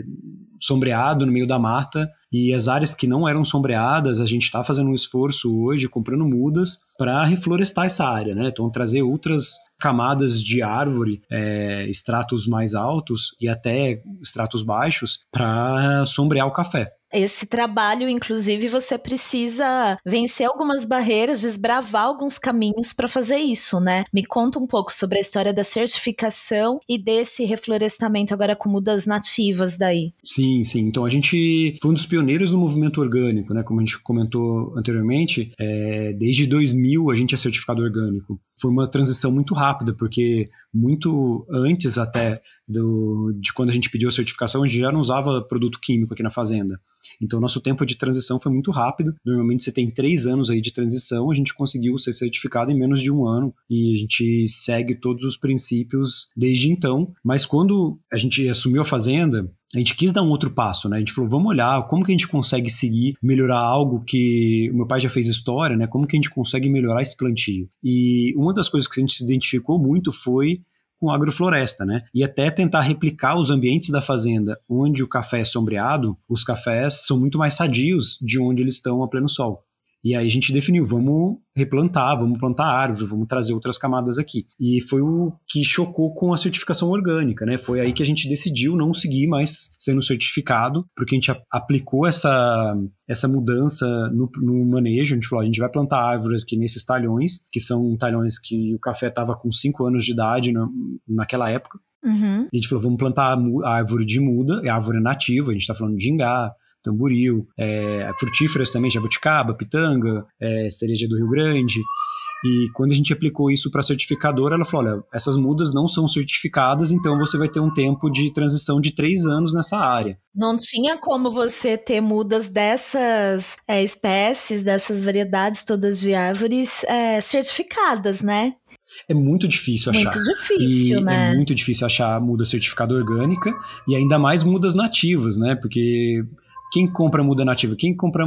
sombreado no meio da mata e as áreas que não eram sombreadas, a gente está fazendo um esforço hoje, comprando mudas, para reflorestar essa área, né? Então, trazer outras camadas de árvore, é, estratos mais altos e até estratos baixos, para sombrear o café. Esse trabalho, inclusive, você precisa vencer algumas barreiras, desbravar alguns caminhos para fazer isso, né? Me conta um pouco sobre a história da certificação e desse reflorestamento agora com mudas nativas daí. Sim, sim. Então a gente foi um dos pioneiros do movimento orgânico, né? Como a gente comentou anteriormente, é, desde 2000 a gente é certificado orgânico. Foi uma transição muito rápida, porque muito antes até do, de quando a gente pediu a certificação, a gente já não usava produto químico aqui na fazenda. Então, nosso tempo de transição foi muito rápido. Normalmente, você tem três anos aí de transição, a gente conseguiu ser certificado em menos de um ano e a gente segue todos os princípios desde então. Mas quando a gente assumiu a fazenda, a gente quis dar um outro passo, né? A gente falou, vamos olhar como que a gente consegue seguir, melhorar algo que o meu pai já fez história, né? Como que a gente consegue melhorar esse plantio? E uma das coisas que a gente se identificou muito foi com agrofloresta, né? E até tentar replicar os ambientes da fazenda onde o café é sombreado, os cafés são muito mais sadios de onde eles estão a pleno sol. E aí a gente definiu, vamos replantar, vamos plantar árvore, vamos trazer outras camadas aqui. E foi o que chocou com a certificação orgânica, né? Foi aí que a gente decidiu não seguir mais sendo certificado, porque a gente aplicou essa, essa mudança no, no manejo. A gente falou, a gente vai plantar árvores aqui nesses talhões, que são talhões que o café estava com 5 anos de idade na, naquela época. Uhum. A gente falou, vamos plantar a árvore de muda, é árvore nativa, a gente está falando de ingá, tamboril, é, frutíferas também, jabuticaba, pitanga, é, cereja do Rio Grande. E quando a gente aplicou isso para a certificadora, ela falou: olha, essas mudas não são certificadas, então você vai ter um tempo de transição de três anos nessa área. Não tinha como você ter mudas dessas é, espécies, dessas variedades todas de árvores é, certificadas, né? é muito difícil achar. Muito difícil, e né? É muito difícil achar muda certificada orgânica e ainda mais mudas nativas, né? Porque quem compra muda nativa? Quem compra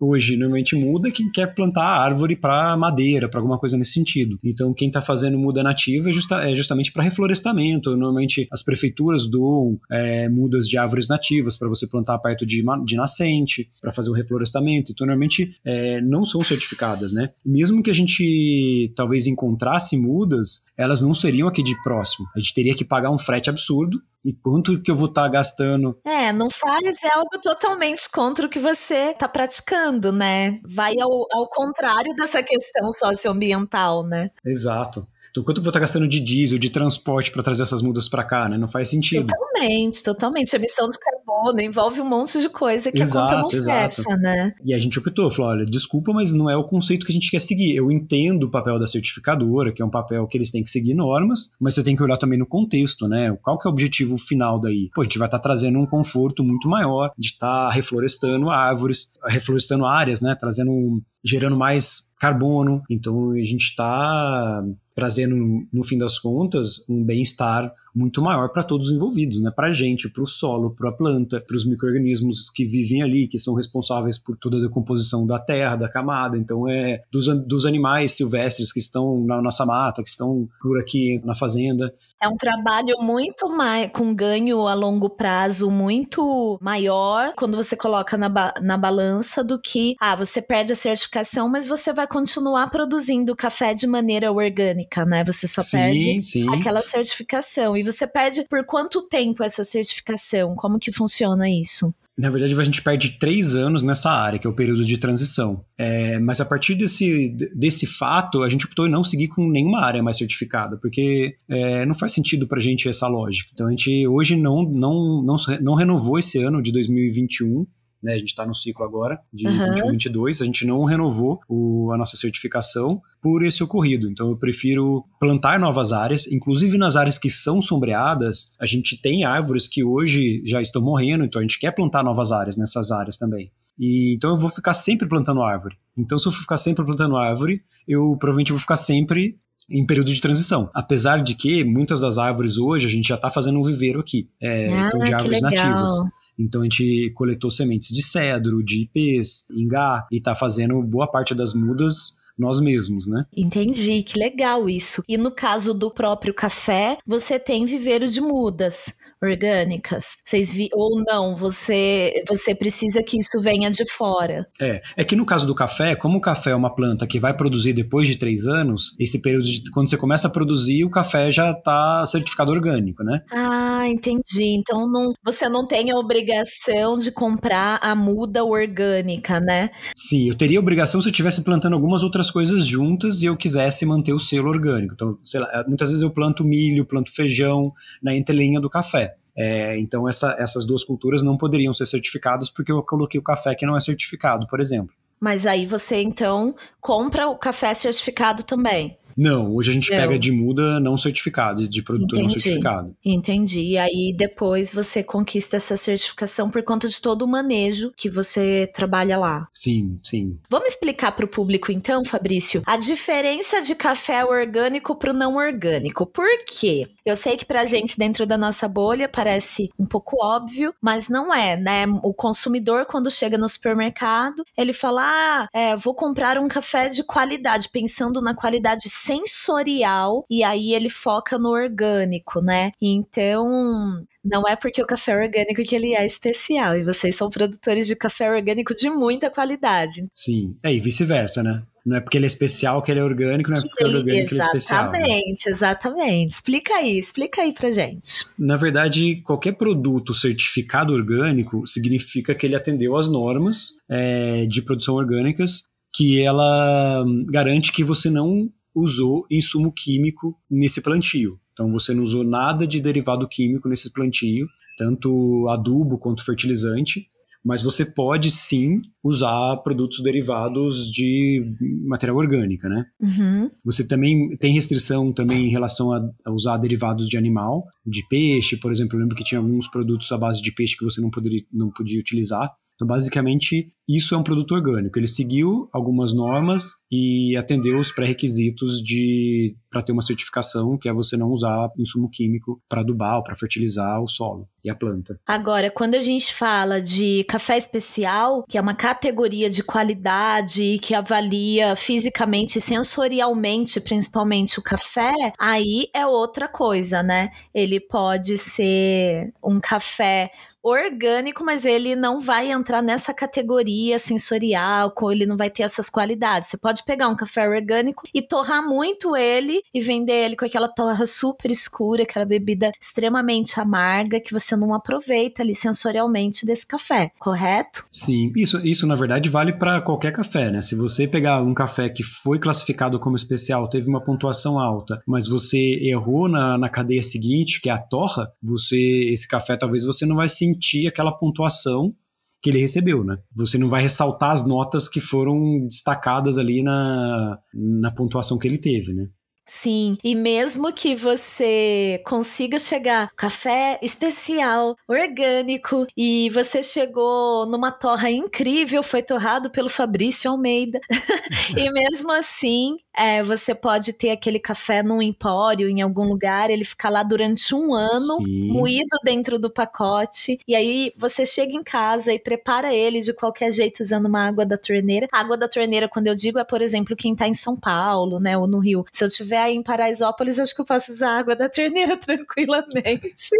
hoje normalmente muda quem quer plantar árvore para madeira, para alguma coisa nesse sentido. Então, quem está fazendo muda nativa é, justa, é justamente para reflorestamento. Normalmente, as prefeituras doam é, mudas de árvores nativas para você plantar perto de, de nascente, para fazer o reflorestamento. Então, normalmente, é, não são certificadas, né? Mesmo que a gente talvez encontrasse mudas, elas não seriam aqui de próximo. A gente teria que pagar um frete absurdo e quanto que eu vou estar tá gastando? É, não faz, é algo totalmente contra o que você está praticando, né? Vai ao, ao contrário dessa questão socioambiental, né? Exato. Então, quanto eu vou estar gastando de diesel, de transporte para trazer essas mudas para cá, né? Não faz sentido. Totalmente, totalmente. Emissão de carbono envolve um monte de coisa que exato, a conta não exato. fecha, né? E a gente optou, falou, olha, desculpa, mas não é o conceito que a gente quer seguir. Eu entendo o papel da certificadora, que é um papel que eles têm que seguir normas, mas você tem que olhar também no contexto, né? Qual que é o objetivo final daí? Pô, a gente vai estar trazendo um conforto muito maior de estar reflorestando árvores, reflorestando áreas, né? Trazendo gerando mais carbono. Então a gente está trazendo, no fim das contas, um bem-estar muito maior para todos os envolvidos, né? Para a gente, para o solo, para a planta, para os microrganismos que vivem ali, que são responsáveis por toda a decomposição da terra, da camada. Então é dos, dos animais silvestres que estão na nossa mata, que estão por aqui na fazenda. É um trabalho muito mais com ganho a longo prazo muito maior quando você coloca na, ba na balança do que ah, você perde a certificação, mas você vai continuar produzindo café de maneira orgânica, né? Você só sim, perde sim. aquela certificação. E você perde por quanto tempo essa certificação? Como que funciona isso? Na verdade, a gente perde três anos nessa área, que é o período de transição. É, mas a partir desse, desse fato, a gente optou em não seguir com nenhuma área mais certificada, porque é, não faz sentido para a gente essa lógica. Então, a gente hoje não, não, não, não renovou esse ano de 2021 né? A gente está no ciclo agora de uhum. 2022, a gente não renovou o, a nossa certificação por esse ocorrido. Então eu prefiro plantar novas áreas, inclusive nas áreas que são sombreadas, a gente tem árvores que hoje já estão morrendo, então a gente quer plantar novas áreas nessas áreas também. E, então eu vou ficar sempre plantando árvore. Então se eu ficar sempre plantando árvore, eu provavelmente vou ficar sempre em período de transição. Apesar de que muitas das árvores hoje a gente já está fazendo um viveiro aqui, é, ah, então de árvores nativas. Então a gente coletou sementes de cedro, de ipês, ingá e está fazendo boa parte das mudas nós mesmos, né? Entendi, que legal isso. E no caso do próprio café, você tem viveiro de mudas orgânicas? Vocês vi ou não? Você você precisa que isso venha de fora? É, é que no caso do café, como o café é uma planta que vai produzir depois de três anos, esse período de quando você começa a produzir, o café já está certificado orgânico, né? Ah, entendi. Então não, você não tem a obrigação de comprar a muda orgânica, né? Sim, eu teria obrigação se eu estivesse plantando algumas outras coisas juntas e eu quisesse manter o selo orgânico. Então, sei lá, muitas vezes eu planto milho, planto feijão na entrelinha do café. É, então essa, essas duas culturas não poderiam ser certificadas porque eu coloquei o café que não é certificado, por exemplo. Mas aí você então compra o café certificado também. Não, hoje a gente pega de muda não certificado, de produtor Entendi. não certificado. Entendi. E aí depois você conquista essa certificação por conta de todo o manejo que você trabalha lá. Sim, sim. Vamos explicar para o público então, Fabrício, a diferença de café orgânico para o não orgânico. Por quê? Eu sei que pra gente dentro da nossa bolha parece um pouco óbvio, mas não é, né? O consumidor quando chega no supermercado, ele fala: "Ah, é, vou comprar um café de qualidade", pensando na qualidade sensorial e aí ele foca no orgânico, né? Então, não é porque o café é orgânico que ele é especial. E vocês são produtores de café orgânico de muita qualidade. Sim. É, e vice-versa, né? Não é porque ele é especial que ele é orgânico, não é porque ele, é orgânico que ele é especial. Né? Exatamente, né? exatamente. Explica aí, explica aí pra gente. Na verdade, qualquer produto certificado orgânico significa que ele atendeu às normas é, de produção orgânicas que ela garante que você não usou insumo químico nesse plantio. Então você não usou nada de derivado químico nesse plantio, tanto adubo quanto fertilizante, mas você pode sim usar produtos derivados de matéria orgânica, né? Uhum. Você também tem restrição também em relação a, a, usar derivados de animal, de peixe, por exemplo. Eu lembro que tinha alguns produtos à base de peixe que você não poderia, não podia utilizar. Então, basicamente, isso é um produto orgânico. Ele seguiu algumas normas e atendeu os pré-requisitos de para ter uma certificação, que é você não usar insumo químico para adubar, para fertilizar o solo e a planta. Agora, quando a gente fala de café especial, que é uma categoria de qualidade que avalia fisicamente sensorialmente, principalmente o café, aí é outra coisa, né? Ele pode ser um café orgânico, mas ele não vai entrar nessa categoria sensorial, ele não vai ter essas qualidades. Você pode pegar um café orgânico e torrar muito ele e vender ele com aquela torra super escura, aquela bebida extremamente amarga que você não aproveita ali sensorialmente desse café, correto? Sim, isso, isso na verdade vale para qualquer café, né? Se você pegar um café que foi classificado como especial, teve uma pontuação alta, mas você errou na, na cadeia seguinte, que é a torra, você esse café talvez você não vai se sentir aquela pontuação que ele recebeu, né? Você não vai ressaltar as notas que foram destacadas ali na, na pontuação que ele teve, né? Sim, e mesmo que você consiga chegar café especial, orgânico, e você chegou numa torra incrível, foi torrado pelo Fabrício Almeida, e mesmo assim é, você pode ter aquele café num empório, em algum lugar, ele ficar lá durante um ano, Sim. moído dentro do pacote, e aí você chega em casa e prepara ele de qualquer jeito usando uma água da torneira. A água da torneira, quando eu digo, é, por exemplo, quem tá em São Paulo, né, ou no Rio. Se eu tiver aí em Paraisópolis, acho que eu posso usar a água da torneira tranquilamente.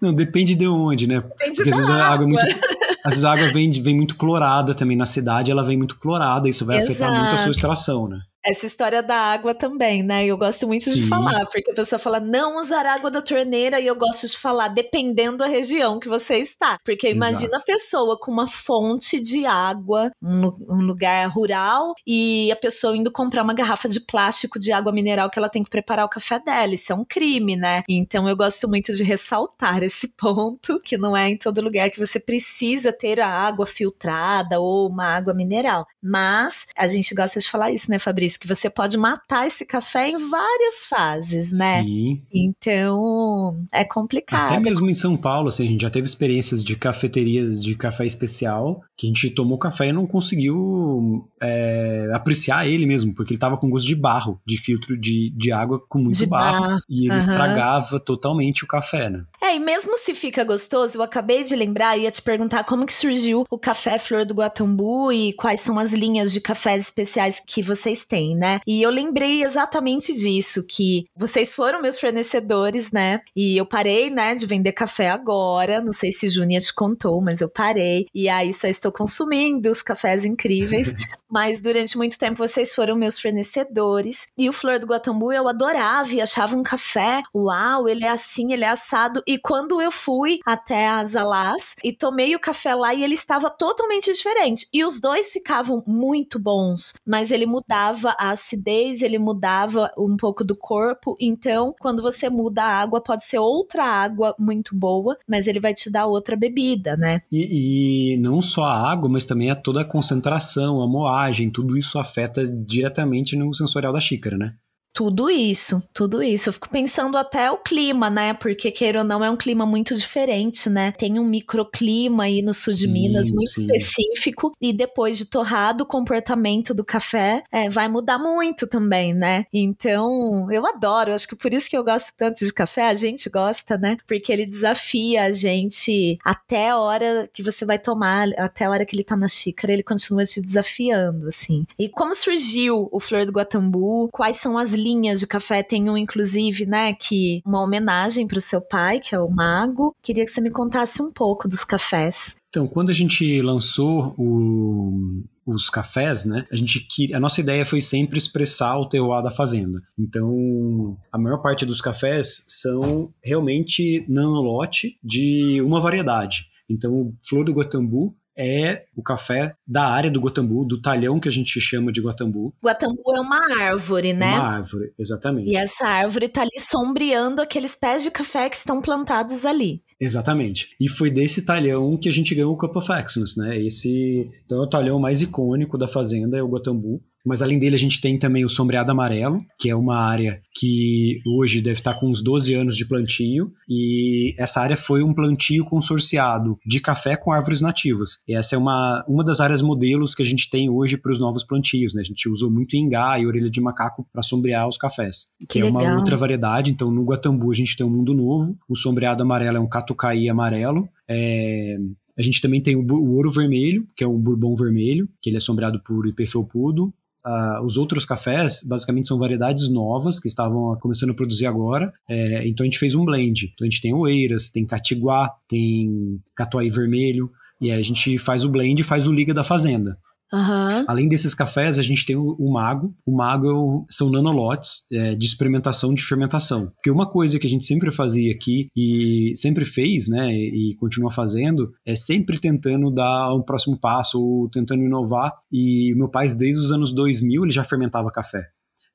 Não, depende de onde, né? Depende Porque às vezes a água é muito. Às vezes a água vem, vem muito clorada também na cidade, ela vem muito clorada, isso vai Exato. afetar muito a sua extração, né? Essa história da água também, né? Eu gosto muito Sim. de falar, porque a pessoa fala não usar água da torneira e eu gosto de falar dependendo da região que você está. Porque imagina a pessoa com uma fonte de água, um, um lugar rural, e a pessoa indo comprar uma garrafa de plástico de água mineral que ela tem que preparar o café dela. Isso é um crime, né? Então eu gosto muito de ressaltar esse ponto, que não é em todo lugar que você precisa ter a água filtrada ou uma água mineral. Mas a gente gosta de falar isso, né, Fabrício? Que você pode matar esse café em várias fases, né? Sim. Então, é complicado. Até mesmo em São Paulo, assim, a gente já teve experiências de cafeterias de café especial, que a gente tomou café e não conseguiu é, apreciar ele mesmo, porque ele tava com gosto de barro, de filtro de, de água com muito barro. Bar. E ele uhum. estragava totalmente o café, né? É, e mesmo se fica gostoso, eu acabei de lembrar, ia te perguntar como que surgiu o café Flor do Guatambu e quais são as linhas de cafés especiais que vocês têm, né? E eu lembrei exatamente disso, que vocês foram meus fornecedores, né? E eu parei, né, de vender café agora, não sei se Júnia te contou, mas eu parei. E aí só estou consumindo os cafés incríveis. mas durante muito tempo vocês foram meus fornecedores. E o Flor do Guatambu eu adorava e achava um café, uau, ele é assim, ele é assado. E quando eu fui até as Alás e tomei o café lá e ele estava totalmente diferente. E os dois ficavam muito bons, mas ele mudava a acidez, ele mudava um pouco do corpo. Então, quando você muda a água, pode ser outra água muito boa, mas ele vai te dar outra bebida, né? E, e não só a água, mas também a toda a concentração, a moagem, tudo isso afeta diretamente no sensorial da xícara, né? Tudo isso, tudo isso. Eu fico pensando até o clima, né? Porque, queira ou não, é um clima muito diferente, né? Tem um microclima aí no sul sim, de Minas muito sim. específico. E depois de torrado, o comportamento do café é, vai mudar muito também, né? Então, eu adoro. Acho que por isso que eu gosto tanto de café. A gente gosta, né? Porque ele desafia a gente até a hora que você vai tomar, até a hora que ele tá na xícara, ele continua te desafiando, assim. E como surgiu o Flor do Guatambu? Quais são as linhas de café. Tem um, inclusive, né, que uma homenagem para o seu pai, que é o Mago. Queria que você me contasse um pouco dos cafés. Então, quando a gente lançou o, os cafés, né? A gente a nossa ideia foi sempre expressar o terroir da fazenda. Então, a maior parte dos cafés são realmente nanolote de uma variedade. Então, Flor do Guatambu é o café da área do Guatambu, do talhão que a gente chama de Guatambu. Guatambu é uma árvore, né? Uma árvore, exatamente. E essa árvore está ali sombreando aqueles pés de café que estão plantados ali. Exatamente. E foi desse talhão que a gente ganhou o Cup of Excellence, né? Esse então é o talhão mais icônico da fazenda, é o Guatambu. Mas além dele, a gente tem também o sombreado amarelo, que é uma área que hoje deve estar com uns 12 anos de plantio. E essa área foi um plantio consorciado de café com árvores nativas. E essa é uma, uma das áreas modelos que a gente tem hoje para os novos plantios. Né? A gente usou muito ingá e orelha de macaco para sombrear os cafés. Que, que é uma outra variedade. Então, no Guatambu, a gente tem um mundo novo. O sombreado amarelo é um catucaí amarelo. É, a gente também tem o, o, ouro vermelho, que é um bourbon vermelho, que ele é sombreado por IP felpudo. Uh, os outros cafés, basicamente, são variedades novas que estavam começando a produzir agora. É, então a gente fez um blend. Então a gente tem oeiras, tem catiguá, tem catuai vermelho. E aí a gente faz o blend e faz o liga da fazenda. Uhum. Além desses cafés, a gente tem o, o mago. O mago é são nanolotes é, de experimentação de fermentação. Porque uma coisa que a gente sempre fazia aqui e sempre fez, né, e, e continua fazendo, é sempre tentando dar um próximo passo ou tentando inovar. E meu pai, desde os anos 2000, ele já fermentava café.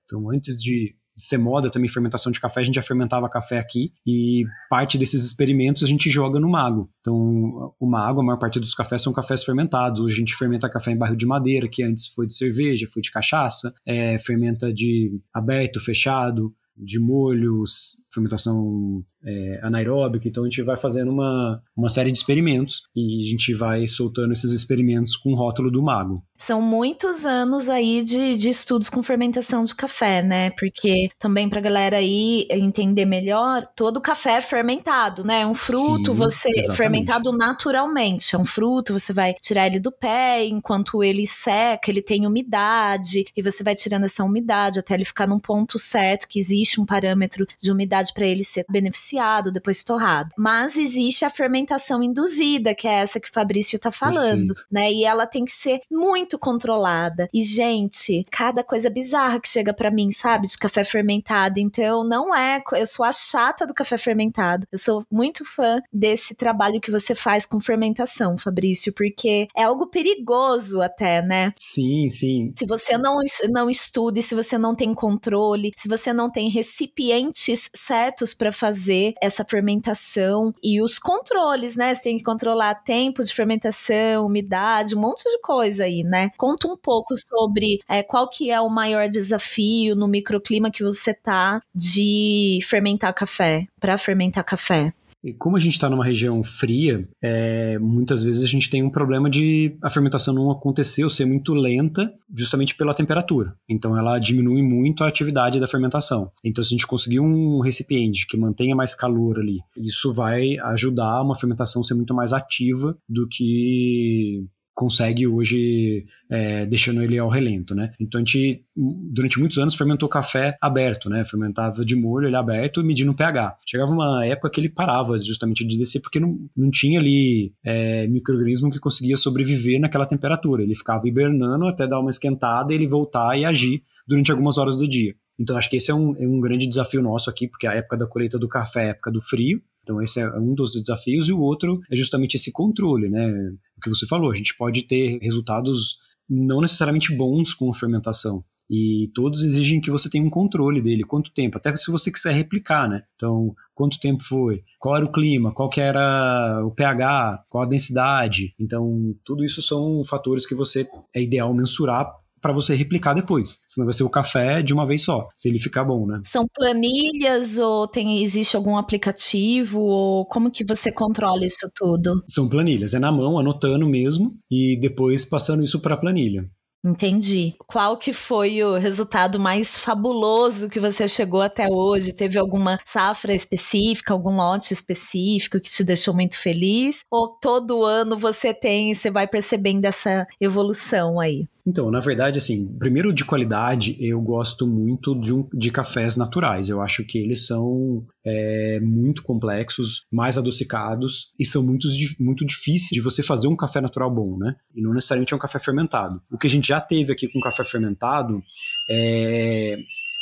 Então, antes de ser moda também fermentação de café, a gente já fermentava café aqui e parte desses experimentos a gente joga no mago. Então, o mago, a maior parte dos cafés são cafés fermentados. Hoje a gente fermenta café em barril de madeira, que antes foi de cerveja, foi de cachaça, é, fermenta de aberto, fechado, de molhos, fermentação é, anaeróbica, então a gente vai fazendo uma, uma série de experimentos e a gente vai soltando esses experimentos com o rótulo do mago. São muitos anos aí de, de estudos com fermentação de café, né? Porque também pra galera aí entender melhor, todo café é fermentado, né? É um fruto, Sim, você exatamente. fermentado naturalmente. É um fruto, você vai tirar ele do pé, enquanto ele seca, ele tem umidade, e você vai tirando essa umidade até ele ficar num ponto certo, que existe um parâmetro de umidade capacidade para ele ser beneficiado, depois torrado. Mas existe a fermentação induzida, que é essa que o Fabrício tá falando, Perfeito. né? E ela tem que ser muito controlada. E gente, cada coisa bizarra que chega para mim, sabe, de café fermentado. Então, não é, eu sou a chata do café fermentado. Eu sou muito fã desse trabalho que você faz com fermentação, Fabrício, porque é algo perigoso até, né? Sim, sim. Se você não, não estuda, se você não tem controle, se você não tem recipientes certos para fazer essa fermentação e os controles, né? Você tem que controlar tempo de fermentação, umidade, um monte de coisa aí, né? Conta um pouco sobre é, qual que é o maior desafio no microclima que você tá de fermentar café, para fermentar café. E como a gente está numa região fria, é, muitas vezes a gente tem um problema de a fermentação não acontecer ou ser muito lenta, justamente pela temperatura. Então ela diminui muito a atividade da fermentação. Então se a gente conseguir um recipiente que mantenha mais calor ali, isso vai ajudar uma fermentação a ser muito mais ativa do que consegue hoje é, deixando ele ao relento, né? Então a gente durante muitos anos fermentou café aberto, né? Fermentava de molho ele aberto e medindo o pH. Chegava uma época que ele parava justamente de descer porque não, não tinha ali é, microorganismo que conseguia sobreviver naquela temperatura. Ele ficava hibernando até dar uma esquentada e ele voltar e agir durante algumas horas do dia. Então acho que esse é um, é um grande desafio nosso aqui, porque a época da colheita do café é a época do frio, então, esse é um dos desafios, e o outro é justamente esse controle, né? O que você falou, a gente pode ter resultados não necessariamente bons com a fermentação. E todos exigem que você tenha um controle dele, quanto tempo, até se você quiser replicar, né? Então, quanto tempo foi, qual era o clima, qual que era o pH, qual a densidade. Então, tudo isso são fatores que você é ideal mensurar para você replicar depois. Senão vai ser o café de uma vez só, se ele ficar bom, né? São planilhas ou tem existe algum aplicativo ou como que você controla isso tudo? São planilhas, é na mão, anotando mesmo e depois passando isso para a planilha. Entendi. Qual que foi o resultado mais fabuloso que você chegou até hoje? Teve alguma safra específica, algum lote específico que te deixou muito feliz? Ou todo ano você tem, você vai percebendo essa evolução aí? Então, na verdade, assim, primeiro de qualidade, eu gosto muito de, um, de cafés naturais. Eu acho que eles são é, muito complexos, mais adocicados e são muito, muito difíceis de você fazer um café natural bom, né? E não necessariamente é um café fermentado. O que a gente já teve aqui com café fermentado é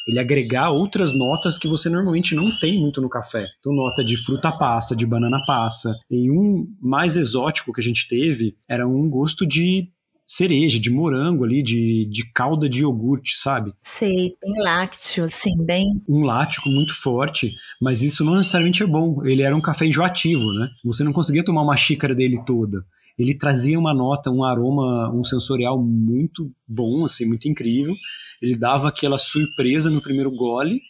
ele agregar outras notas que você normalmente não tem muito no café. Então, nota de fruta passa, de banana passa. E um mais exótico que a gente teve era um gosto de cereja, de morango ali, de, de calda de iogurte, sabe? Sei, bem lácteo, assim, bem. Um lático muito forte, mas isso não necessariamente é bom. Ele era um café enjoativo, né? Você não conseguia tomar uma xícara dele toda. Ele trazia uma nota, um aroma, um sensorial muito bom, assim, muito incrível. Ele dava aquela surpresa no primeiro gole,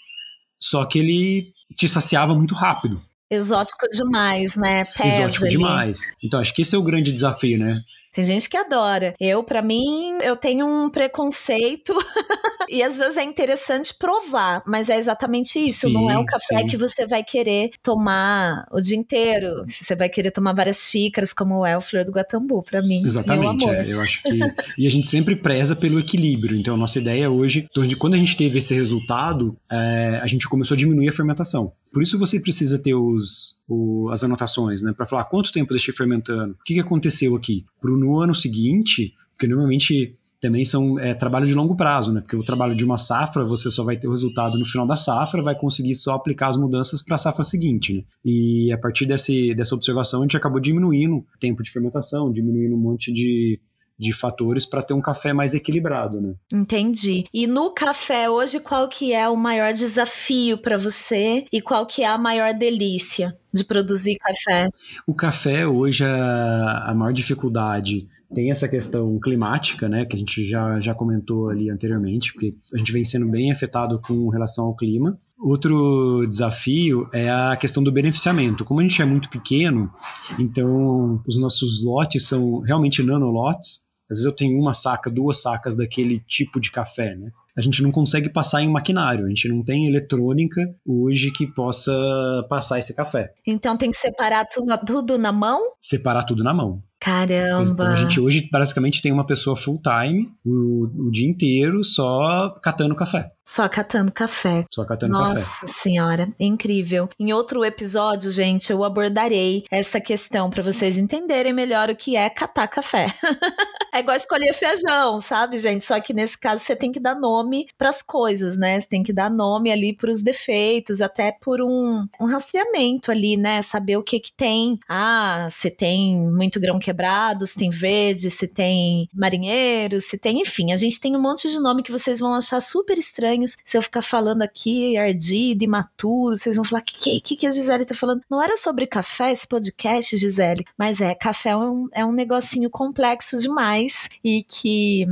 só que ele te saciava muito rápido. Exótico demais, né? Pesa Exótico ali. demais. Então, acho que esse é o grande desafio, né? Tem gente que adora. Eu, para mim, eu tenho um preconceito e às vezes é interessante provar, mas é exatamente isso. Sim, não é um café sim. que você vai querer tomar o dia inteiro. Você vai querer tomar várias xícaras, como é o Flor do Guatambu, para mim. Exatamente. É, eu acho que. e a gente sempre preza pelo equilíbrio. Então, a nossa ideia hoje, quando a gente teve esse resultado, é, a gente começou a diminuir a fermentação. Por isso você precisa ter os, o, as anotações, né? Para falar quanto tempo deixei fermentando, o que, que aconteceu aqui. Para no ano seguinte, porque normalmente também são é, trabalho de longo prazo, né? Porque o trabalho de uma safra, você só vai ter o resultado no final da safra, vai conseguir só aplicar as mudanças para a safra seguinte, né? E a partir desse, dessa observação, a gente acabou diminuindo o tempo de fermentação, diminuindo um monte de, de fatores para ter um café mais equilibrado, né? Entendi. E no café hoje, qual que é o maior desafio para você e qual que é a maior delícia de produzir café? O café hoje a, a maior dificuldade tem essa questão climática, né, que a gente já, já comentou ali anteriormente, porque a gente vem sendo bem afetado com relação ao clima. Outro desafio é a questão do beneficiamento. Como a gente é muito pequeno, então os nossos lotes são realmente nanolotes. Às vezes eu tenho uma saca, duas sacas daquele tipo de café, né? A gente não consegue passar em maquinário, a gente não tem eletrônica hoje que possa passar esse café. Então tem que separar tudo, tudo na mão? Separar tudo na mão. Caramba! Então a gente hoje basicamente tem uma pessoa full time o, o dia inteiro só catando café. Só catando café. Só catando Nossa café. Nossa senhora, incrível. Em outro episódio, gente, eu abordarei essa questão para vocês entenderem melhor o que é catar café. é igual escolher feijão, sabe, gente? Só que nesse caso você tem que dar nome para as coisas, né? Você tem que dar nome ali para os defeitos, até por um, um rastreamento ali, né? Saber o que que tem. Ah, se tem muito grão quebrado, se tem verde, se tem marinheiro, se tem, enfim, a gente tem um monte de nome que vocês vão achar super estranho estranhos. Se eu ficar falando aqui ardido, imaturo, vocês vão falar: que, que, que a Gisele tá falando? Não era sobre café esse podcast, Gisele, mas é, café é um, é um negocinho complexo demais e que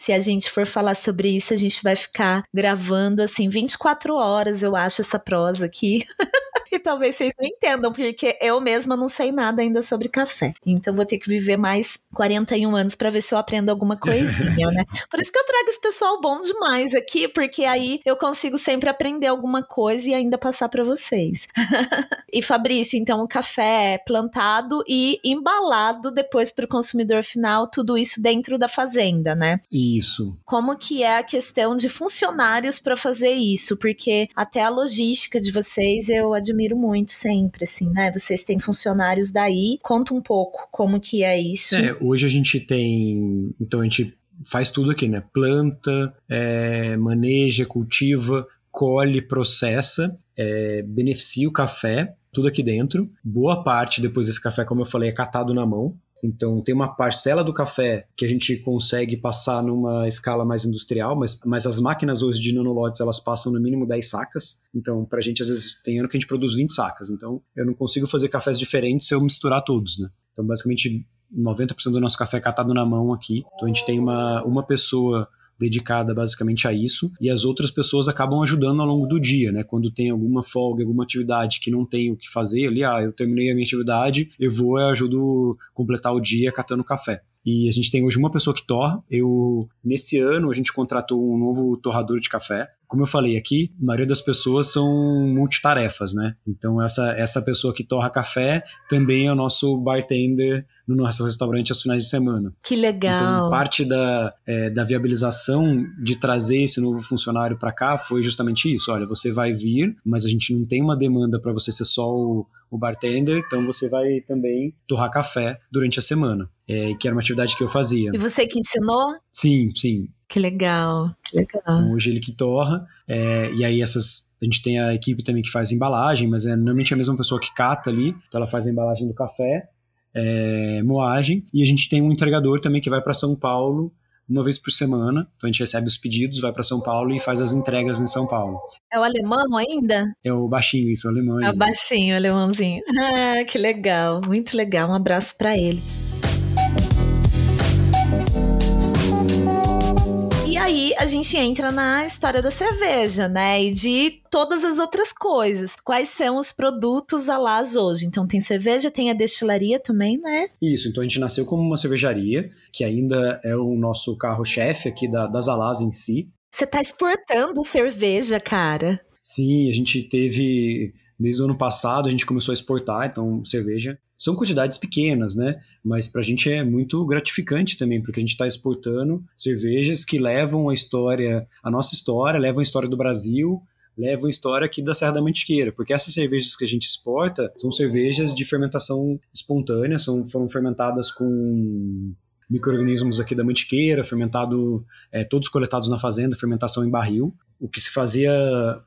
se a gente for falar sobre isso, a gente vai ficar gravando assim 24 horas, eu acho, essa prosa aqui. e talvez vocês não entendam, porque eu mesma não sei nada ainda sobre café. Então vou ter que viver mais 41 anos para ver se eu aprendo alguma coisinha, né? Por isso que eu trago esse pessoal bom demais aqui, porque aí eu consigo sempre aprender alguma coisa e ainda passar para vocês. e Fabrício, então o café é plantado e embalado depois para o consumidor final, tudo isso dentro da fazenda, né? Isso. Como que é a questão de funcionários para fazer isso? Porque até a logística de vocês eu admiro admiro muito sempre, assim, né? Vocês têm funcionários daí. Conta um pouco como que é isso. É, hoje a gente tem. Então a gente faz tudo aqui, né? Planta, é, maneja, cultiva, colhe, processa, é, beneficia o café, tudo aqui dentro. Boa parte depois desse café, como eu falei, é catado na mão. Então, tem uma parcela do café que a gente consegue passar numa escala mais industrial, mas, mas as máquinas hoje de nanolotes, elas passam no mínimo 10 sacas. Então, para a gente, às vezes, tem ano que a gente produz 20 sacas. Então, eu não consigo fazer cafés diferentes se eu misturar todos, né? Então, basicamente, 90% do nosso café é catado na mão aqui. Então, a gente tem uma, uma pessoa dedicada basicamente a isso, e as outras pessoas acabam ajudando ao longo do dia, né? Quando tem alguma folga, alguma atividade que não tem o que fazer ali, ah, eu terminei a minha atividade, eu vou e ajudo completar o dia catando café. E a gente tem hoje uma pessoa que torra. Eu nesse ano a gente contratou um novo torrador de café. Como eu falei aqui, a maioria das pessoas são multitarefas, né? Então essa essa pessoa que torra café também é o nosso bartender no nosso restaurante aos finais de semana. Que legal. Então, parte da, é, da viabilização de trazer esse novo funcionário para cá foi justamente isso. Olha, você vai vir, mas a gente não tem uma demanda para você ser só o, o bartender, então você vai também torrar café durante a semana, é, que era uma atividade que eu fazia. E você que ensinou? Sim, sim. Que legal, que legal. Então, hoje ele que torra, é, e aí essas a gente tem a equipe também que faz embalagem, mas é normalmente a mesma pessoa que cata ali, então ela faz a embalagem do café é, moagem, e a gente tem um entregador também que vai para São Paulo uma vez por semana. Então a gente recebe os pedidos, vai para São Paulo e faz as entregas em São Paulo. É o alemão ainda? É o baixinho, isso, o alemão. É o baixinho, o alemãozinho. Ah, que legal, muito legal. Um abraço para ele. Aí a gente entra na história da cerveja, né? E de todas as outras coisas. Quais são os produtos alás hoje? Então tem cerveja, tem a destilaria também, né? Isso, então a gente nasceu como uma cervejaria, que ainda é o nosso carro-chefe aqui da, das alás em si. Você tá exportando cerveja, cara. Sim, a gente teve desde o ano passado a gente começou a exportar, então cerveja são quantidades pequenas, né? Mas para a gente é muito gratificante também, porque a gente está exportando cervejas que levam a história, a nossa história, levam a história do Brasil, levam a história aqui da Serra da Mantiqueira, porque essas cervejas que a gente exporta são cervejas de fermentação espontânea, são, foram fermentadas com micro-organismos aqui da Mantiqueira, fermentado, é, todos coletados na fazenda, fermentação em barril, o que se fazia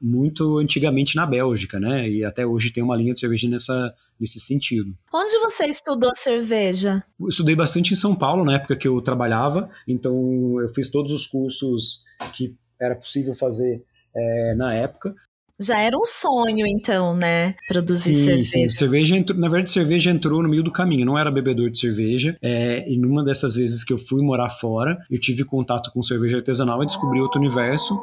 muito antigamente na Bélgica, né? E até hoje tem uma linha de cerveja nessa, nesse sentido. Onde você estudou cerveja? Eu estudei bastante em São Paulo, na época que eu trabalhava, então eu fiz todos os cursos que era possível fazer é, na época. Já era um sonho, então, né? Produzir sim, cerveja. Sim, cerveja entrou, na verdade, cerveja entrou no meio do caminho. Não era bebedor de cerveja. É, e numa dessas vezes que eu fui morar fora, eu tive contato com cerveja artesanal e descobri outro universo.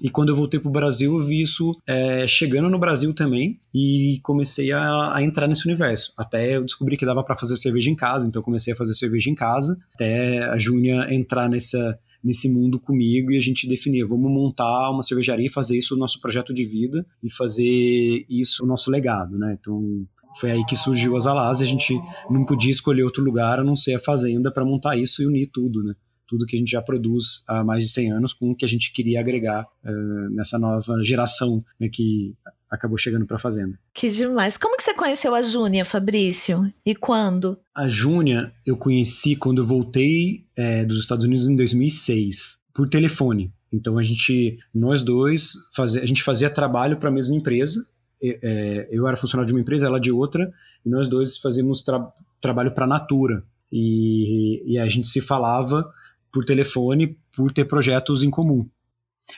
E quando eu voltei para o Brasil, eu vi isso é, chegando no Brasil também e comecei a, a, entrar nesse universo. Até eu descobri que dava para fazer cerveja em casa, então comecei a fazer cerveja em casa, até a Júnia entrar nessa, nesse mundo comigo e a gente definir, vamos montar uma cervejaria e fazer isso o nosso projeto de vida e fazer isso o nosso legado, né? Então, foi aí que surgiu as Alas e a gente não podia escolher outro lugar a não ser a fazenda para montar isso e unir tudo, né? Tudo que a gente já produz há mais de 100 anos com o que a gente queria agregar uh, nessa nova geração né, que acabou chegando para a fazenda. Que demais. Como que você conheceu a Júnia, Fabrício? E quando? A Júnia eu conheci quando eu voltei é, dos Estados Unidos em 2006, por telefone. Então a gente, nós dois, fazia, a gente fazia trabalho para a mesma empresa. É, eu era funcionário de uma empresa, ela de outra, e nós dois fazíamos tra trabalho para a Natura. E, e a gente se falava por telefone por ter projetos em comum.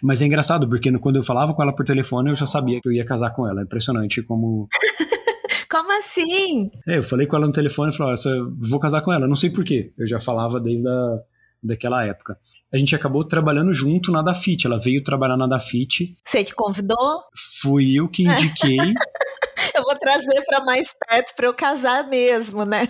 Mas é engraçado, porque quando eu falava com ela por telefone, eu já sabia que eu ia casar com ela. É impressionante como. como assim? É, eu falei com ela no telefone e falei: vou casar com ela. Não sei porquê. Eu já falava desde a, daquela época. A gente acabou trabalhando junto na Dafit. Ela veio trabalhar na Dafit. Você que convidou? Fui eu que indiquei. trazer para mais perto para eu casar mesmo, né?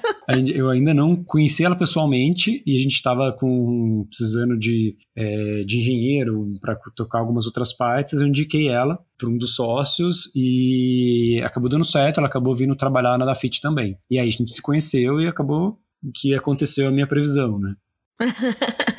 Eu ainda não conheci ela pessoalmente e a gente estava com precisando de, é, de engenheiro para tocar algumas outras partes. Eu indiquei ela para um dos sócios e acabou dando certo. Ela acabou vindo trabalhar na Dafit também. E aí a gente se conheceu e acabou que aconteceu a minha previsão, né?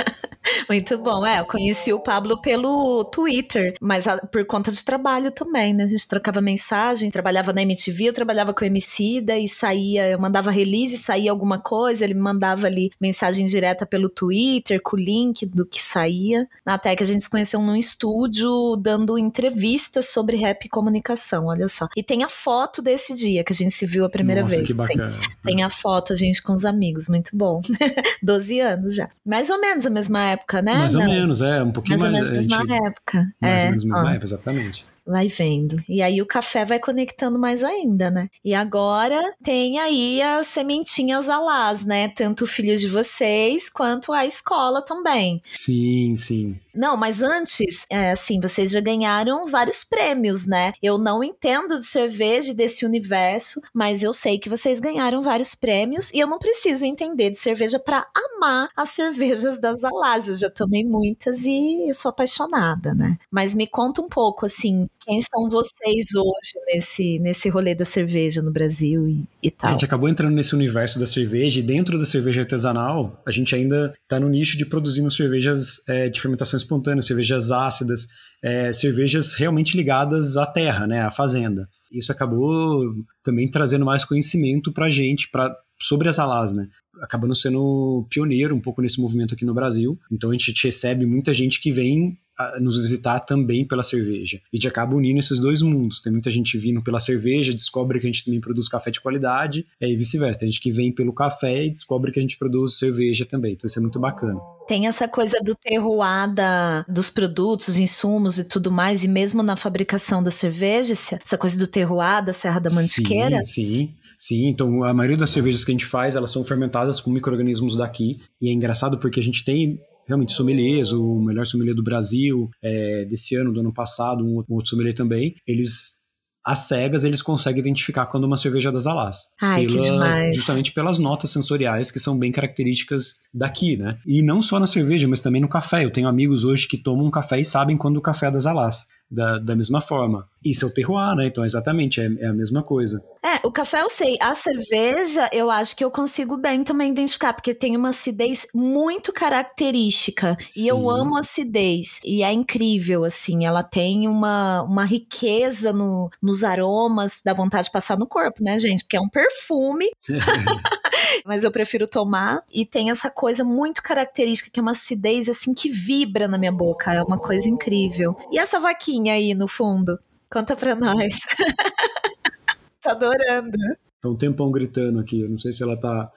Muito bom. É, eu conheci o Pablo pelo Twitter, mas a, por conta de trabalho também, né? A gente trocava mensagem, trabalhava na MTV, eu trabalhava com o MC, daí saía, eu mandava release, saía alguma coisa, ele me mandava ali mensagem direta pelo Twitter, com o link do que saía. Até que a gente se conheceu num estúdio dando entrevistas sobre rap e comunicação, olha só. E tem a foto desse dia que a gente se viu a primeira Nossa, vez. Que bacana. Tem, tem a foto, a gente com os amigos, muito bom. 12 anos já. Mais ou menos a mesma época época, né? Mais ou Não. menos, é, um pouquinho mais. Mais ou menos mesma época. Mais é, ou menos mesma época, exatamente vai vendo. E aí o café vai conectando mais ainda, né? E agora tem aí as sementinhas alás, né? Tanto o filho de vocês quanto a escola também. Sim, sim. Não, mas antes, é, assim, vocês já ganharam vários prêmios, né? Eu não entendo de cerveja desse universo, mas eu sei que vocês ganharam vários prêmios e eu não preciso entender de cerveja para amar as cervejas das Alás. Eu já tomei muitas e eu sou apaixonada, né? Mas me conta um pouco, assim, quem são vocês hoje nesse, nesse rolê da cerveja no Brasil e, e tal? A gente acabou entrando nesse universo da cerveja e dentro da cerveja artesanal, a gente ainda está no nicho de produzindo cervejas é, de fermentação espontânea, cervejas ácidas, é, cervejas realmente ligadas à terra, né, à fazenda. Isso acabou também trazendo mais conhecimento para a gente, pra, sobre as alás, né? Acabando sendo pioneiro um pouco nesse movimento aqui no Brasil. Então a gente recebe muita gente que vem nos visitar também pela cerveja. E a gente acaba unindo esses dois mundos. Tem muita gente vindo pela cerveja, descobre que a gente também produz café de qualidade, e vice-versa. Tem gente que vem pelo café e descobre que a gente produz cerveja também. Então isso é muito bacana. Tem essa coisa do terroir da, dos produtos, insumos e tudo mais, e mesmo na fabricação da cerveja, essa coisa do terroir da Serra da Mantiqueira. Sim, sim. Sim, então a maioria das cervejas que a gente faz, elas são fermentadas com micro-organismos daqui. E é engraçado porque a gente tem realmente sommeliers, o melhor sommelier do Brasil, é, desse ano, do ano passado, um outro sommelier também, eles às cegas eles conseguem identificar quando uma cerveja é das Alás. Ai, pela, que demais. Justamente pelas notas sensoriais que são bem características daqui, né? E não só na cerveja, mas também no café. Eu tenho amigos hoje que tomam um café e sabem quando o café é das Alás da, da mesma forma. Isso é o terroir, né? Então, exatamente, é, é, a mesma coisa. É, o café eu sei. A cerveja, eu acho que eu consigo bem também identificar, porque tem uma acidez muito característica. Sim. E eu amo acidez. E é incrível, assim. Ela tem uma, uma riqueza no, nos aromas, dá vontade de passar no corpo, né, gente? Porque é um perfume. Mas eu prefiro tomar. E tem essa coisa muito característica, que é uma acidez, assim, que vibra na minha boca. É uma coisa incrível. E essa vaquinha aí no fundo? Conta pra nós. tá adorando. Tá um tempão gritando aqui. Eu não sei se ela tá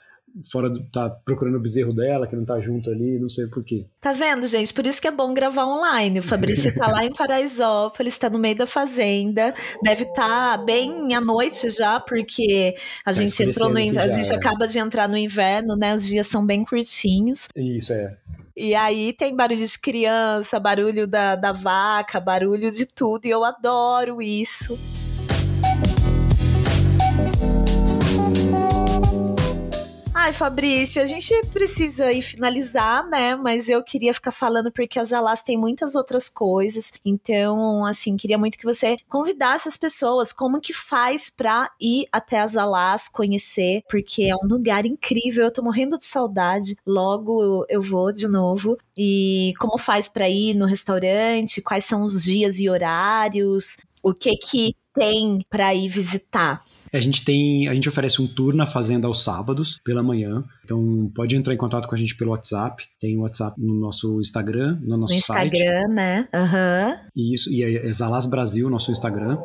fora do, tá procurando o bezerro dela, que não tá junto ali, não sei porquê. Tá vendo, gente? Por isso que é bom gravar online. O Fabrício tá lá em Paraisópolis, tá no meio da fazenda, deve estar tá bem à noite já, porque a tá gente entrou no inverno, a gente é. acaba de entrar no inverno, né? Os dias são bem curtinhos. Isso é. E aí tem barulho de criança, barulho da, da vaca, barulho de tudo, e eu adoro isso. Ai, Fabrício, a gente precisa ir finalizar, né? Mas eu queria ficar falando porque as Alas tem muitas outras coisas. Então, assim, queria muito que você convidasse as pessoas como que faz pra ir até as Alas, conhecer, porque é um lugar incrível. Eu tô morrendo de saudade. Logo eu vou de novo. E como faz para ir no restaurante? Quais são os dias e horários? O que que tem para ir visitar? A gente tem, a gente oferece um tour na fazenda aos sábados pela manhã. Então pode entrar em contato com a gente pelo WhatsApp. Tem o WhatsApp no nosso Instagram, no nosso no site. Instagram, né? Aham. Uhum. Isso, e é Zalas Brasil, nosso Instagram.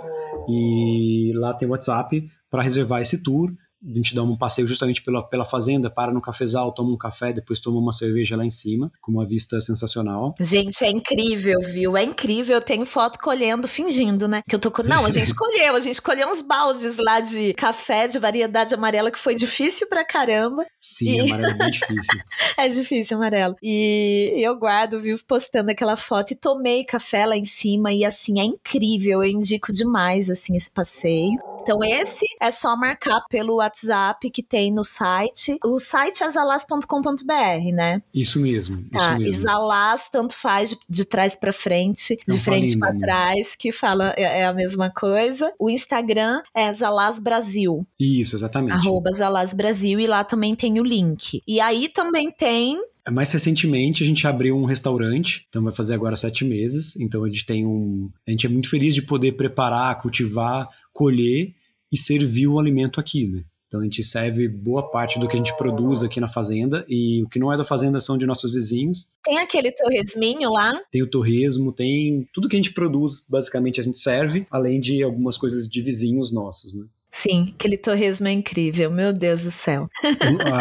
E lá tem o WhatsApp para reservar esse tour a gente dá um passeio justamente pela, pela fazenda, para no cafezal, toma um café, depois toma uma cerveja lá em cima, com uma vista sensacional. Gente, é incrível, viu? É incrível. Eu tenho foto colhendo, fingindo, né? Que eu tô com... Não, a gente colheu, a gente colheu uns baldes lá de café de variedade amarela que foi difícil pra caramba. Sim, e... amarelo é bem difícil. é difícil, amarelo. E eu guardo, vivo postando aquela foto e tomei café lá em cima e assim, é incrível. Eu indico demais, assim, esse passeio. Então, esse é só marcar pelo WhatsApp que tem no site. O site é exalas.com.br, né? Isso mesmo. Tá, isso mesmo. Exalas tanto faz de, de trás para frente, Não de frente para trás, que fala é, é, a mesma coisa. O Instagram é Exalas Brasil. Isso, exatamente. Arroba Exalas Brasil e lá também tem o link. E aí também tem mais recentemente a gente abriu um restaurante, então vai fazer agora sete meses. Então a gente tem um. A gente é muito feliz de poder preparar, cultivar, colher e servir o alimento aqui, né? Então a gente serve boa parte do que a gente produz aqui na fazenda e o que não é da fazenda são de nossos vizinhos. Tem aquele torresminho lá? Tem o torresmo, tem tudo que a gente produz, basicamente a gente serve, além de algumas coisas de vizinhos nossos, né? Sim, aquele torresmo é incrível, meu Deus do céu.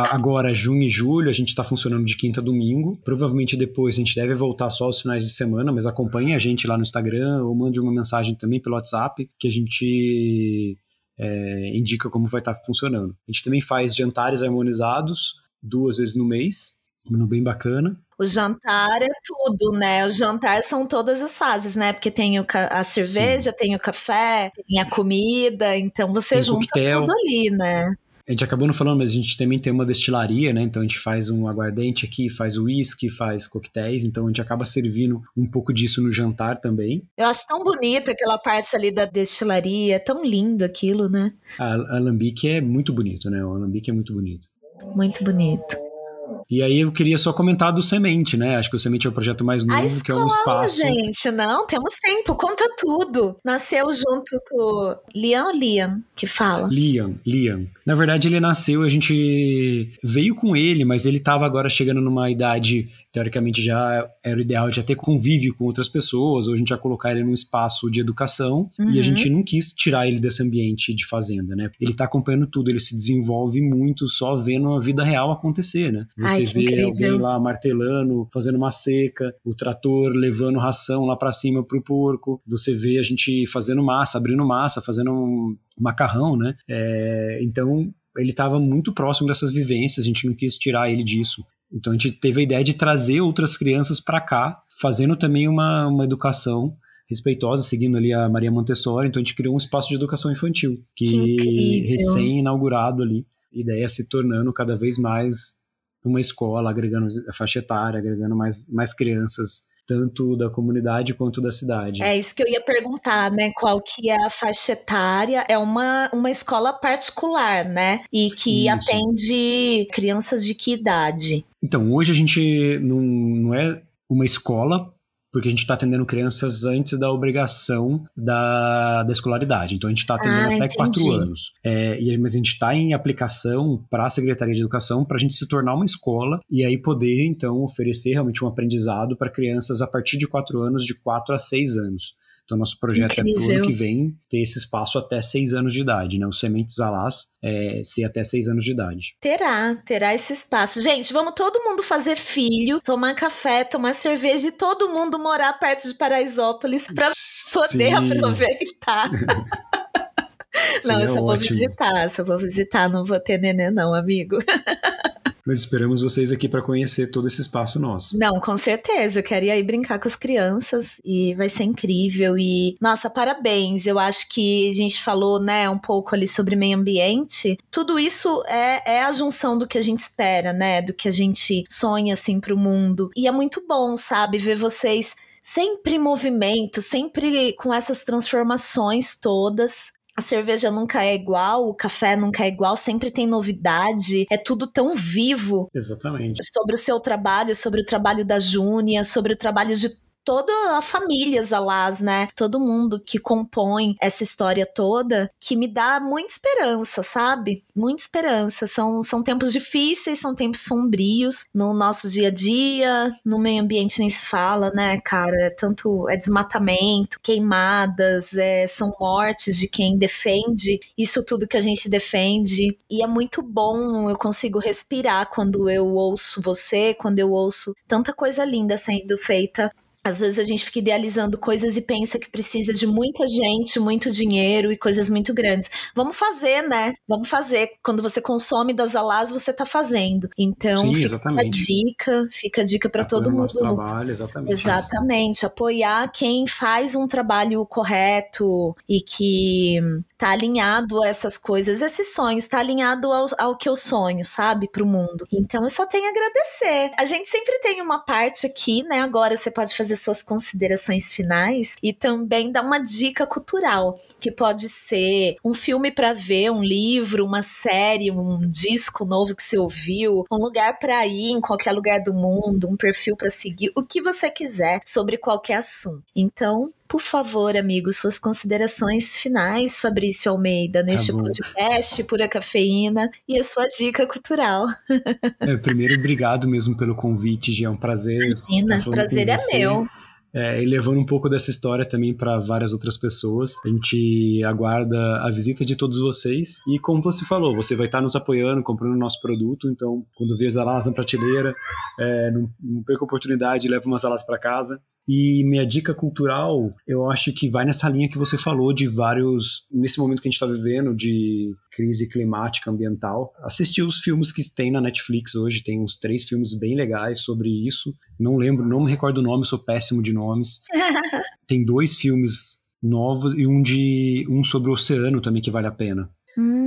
Agora, junho e julho, a gente está funcionando de quinta a domingo. Provavelmente depois a gente deve voltar só aos finais de semana, mas acompanhe a gente lá no Instagram ou mande uma mensagem também pelo WhatsApp que a gente é, indica como vai estar tá funcionando. A gente também faz jantares harmonizados duas vezes no mês, menu bem bacana. O jantar é tudo, né? O jantar são todas as fases, né? Porque tem o a cerveja, Sim. tem o café, tem a comida, então você tem junta coquetel. tudo ali, né? A gente acabou não falando, mas a gente também tem uma destilaria, né? Então a gente faz um aguardente aqui, faz uísque, faz coquetéis, então a gente acaba servindo um pouco disso no jantar também. Eu acho tão bonita aquela parte ali da destilaria, é tão lindo aquilo, né? A, a alambique é muito bonito, né? O alambique é muito bonito. Muito bonito. E aí eu queria só comentar do Semente, né? Acho que o Semente é o projeto mais novo, escola, que é um espaço. gente, não, temos tempo, conta tudo. Nasceu junto com Liam ou Liam que fala? Liam, Liam. Na verdade, ele nasceu, a gente veio com ele, mas ele estava agora chegando numa idade teoricamente já era o ideal de já ter convívio com outras pessoas, ou a gente já colocar ele num espaço de educação, uhum. e a uhum. gente não quis tirar ele desse ambiente de fazenda, né? Ele tá acompanhando tudo, ele se desenvolve muito só vendo a vida real acontecer, né? Você Ai, vê incrível. alguém lá martelando, fazendo uma seca, o trator levando ração lá para cima pro porco, você vê a gente fazendo massa, abrindo massa, fazendo um macarrão, né? É, então ele estava muito próximo dessas vivências, a gente não quis tirar ele disso. Então a gente teve a ideia de trazer outras crianças para cá, fazendo também uma, uma educação respeitosa, seguindo ali a Maria Montessori. Então a gente criou um espaço de educação infantil, que, que recém-inaugurado ali. A ideia é se tornando cada vez mais uma escola, agregando a faixa etária, agregando mais, mais crianças tanto da comunidade quanto da cidade. É isso que eu ia perguntar, né? Qual que é a faixa etária? É uma, uma escola particular, né? E que isso. atende crianças de que idade? Então, hoje a gente não, não é uma escola porque a gente está atendendo crianças antes da obrigação da, da escolaridade. Então a gente está atendendo ah, até quatro anos. É, e, mas a gente está em aplicação para a Secretaria de Educação para a gente se tornar uma escola e aí poder então oferecer realmente um aprendizado para crianças a partir de quatro anos, de quatro a seis anos. Então, nosso projeto Incrível. é pro ano que vem ter esse espaço até seis anos de idade, né? O Sementes Alás é, ser até seis anos de idade. Terá, terá esse espaço. Gente, vamos todo mundo fazer filho, tomar café, tomar cerveja e todo mundo morar perto de Paraisópolis para poder aproveitar. não, eu só é vou visitar, só vou visitar, não vou ter neném não, amigo. Mas esperamos vocês aqui para conhecer todo esse espaço nosso. Não, com certeza. Eu quero ir aí brincar com as crianças e vai ser incrível. E, nossa, parabéns. Eu acho que a gente falou, né, um pouco ali sobre meio ambiente. Tudo isso é, é a junção do que a gente espera, né? Do que a gente sonha, assim, pro mundo. E é muito bom, sabe, ver vocês sempre em movimento, sempre com essas transformações todas a cerveja nunca é igual, o café nunca é igual, sempre tem novidade, é tudo tão vivo. Exatamente. Sobre o seu trabalho, sobre o trabalho da Júnia, sobre o trabalho de toda a família Zalaz, né? Todo mundo que compõe essa história toda, que me dá muita esperança, sabe? Muita esperança. São, são tempos difíceis, são tempos sombrios no nosso dia a dia, no meio ambiente nem se fala, né, cara? É tanto é desmatamento, queimadas, é, são mortes de quem defende isso tudo que a gente defende. E é muito bom, eu consigo respirar quando eu ouço você, quando eu ouço tanta coisa linda sendo feita às vezes a gente fica idealizando coisas e pensa que precisa de muita gente, muito dinheiro e coisas muito grandes. Vamos fazer, né? Vamos fazer. Quando você consome das alas, você está fazendo. Então, Sim, fica exatamente. a dica, fica a dica para todo mundo. Trabalho, exatamente. Exatamente. Apoiar quem faz um trabalho correto e que tá alinhado a essas coisas, esses sonhos, tá alinhado ao, ao que eu sonho, sabe, pro mundo. Então eu só tenho a agradecer. A gente sempre tem uma parte aqui, né? Agora você pode fazer suas considerações finais e também dar uma dica cultural, que pode ser um filme para ver, um livro, uma série, um disco novo que você ouviu, um lugar para ir em qualquer lugar do mundo, um perfil para seguir, o que você quiser sobre qualquer assunto. Então, por favor, amigos, suas considerações finais, Fabrício Almeida, neste Tá bom. podcast Pura Cafeína e a sua dica cultural. É, primeiro, obrigado mesmo pelo convite, Gia. É um prazer. Imagina, prazer é você. meu. É, e levando um pouco dessa história também para várias outras pessoas. A gente aguarda a visita de todos vocês. E como você falou, você vai estar nos apoiando, comprando o nosso produto. Então, quando vê as alas na prateleira, é, não, não perca a oportunidade, leva umas alas para casa. E minha dica cultural, eu acho que vai nessa linha que você falou de vários. Nesse momento que a gente está vivendo, de crise climática ambiental. Assistir os filmes que tem na Netflix hoje, tem uns três filmes bem legais sobre isso. Não lembro, não me recordo o nome, sou péssimo de nomes. tem dois filmes novos e um de um sobre o oceano também que vale a pena. Hum,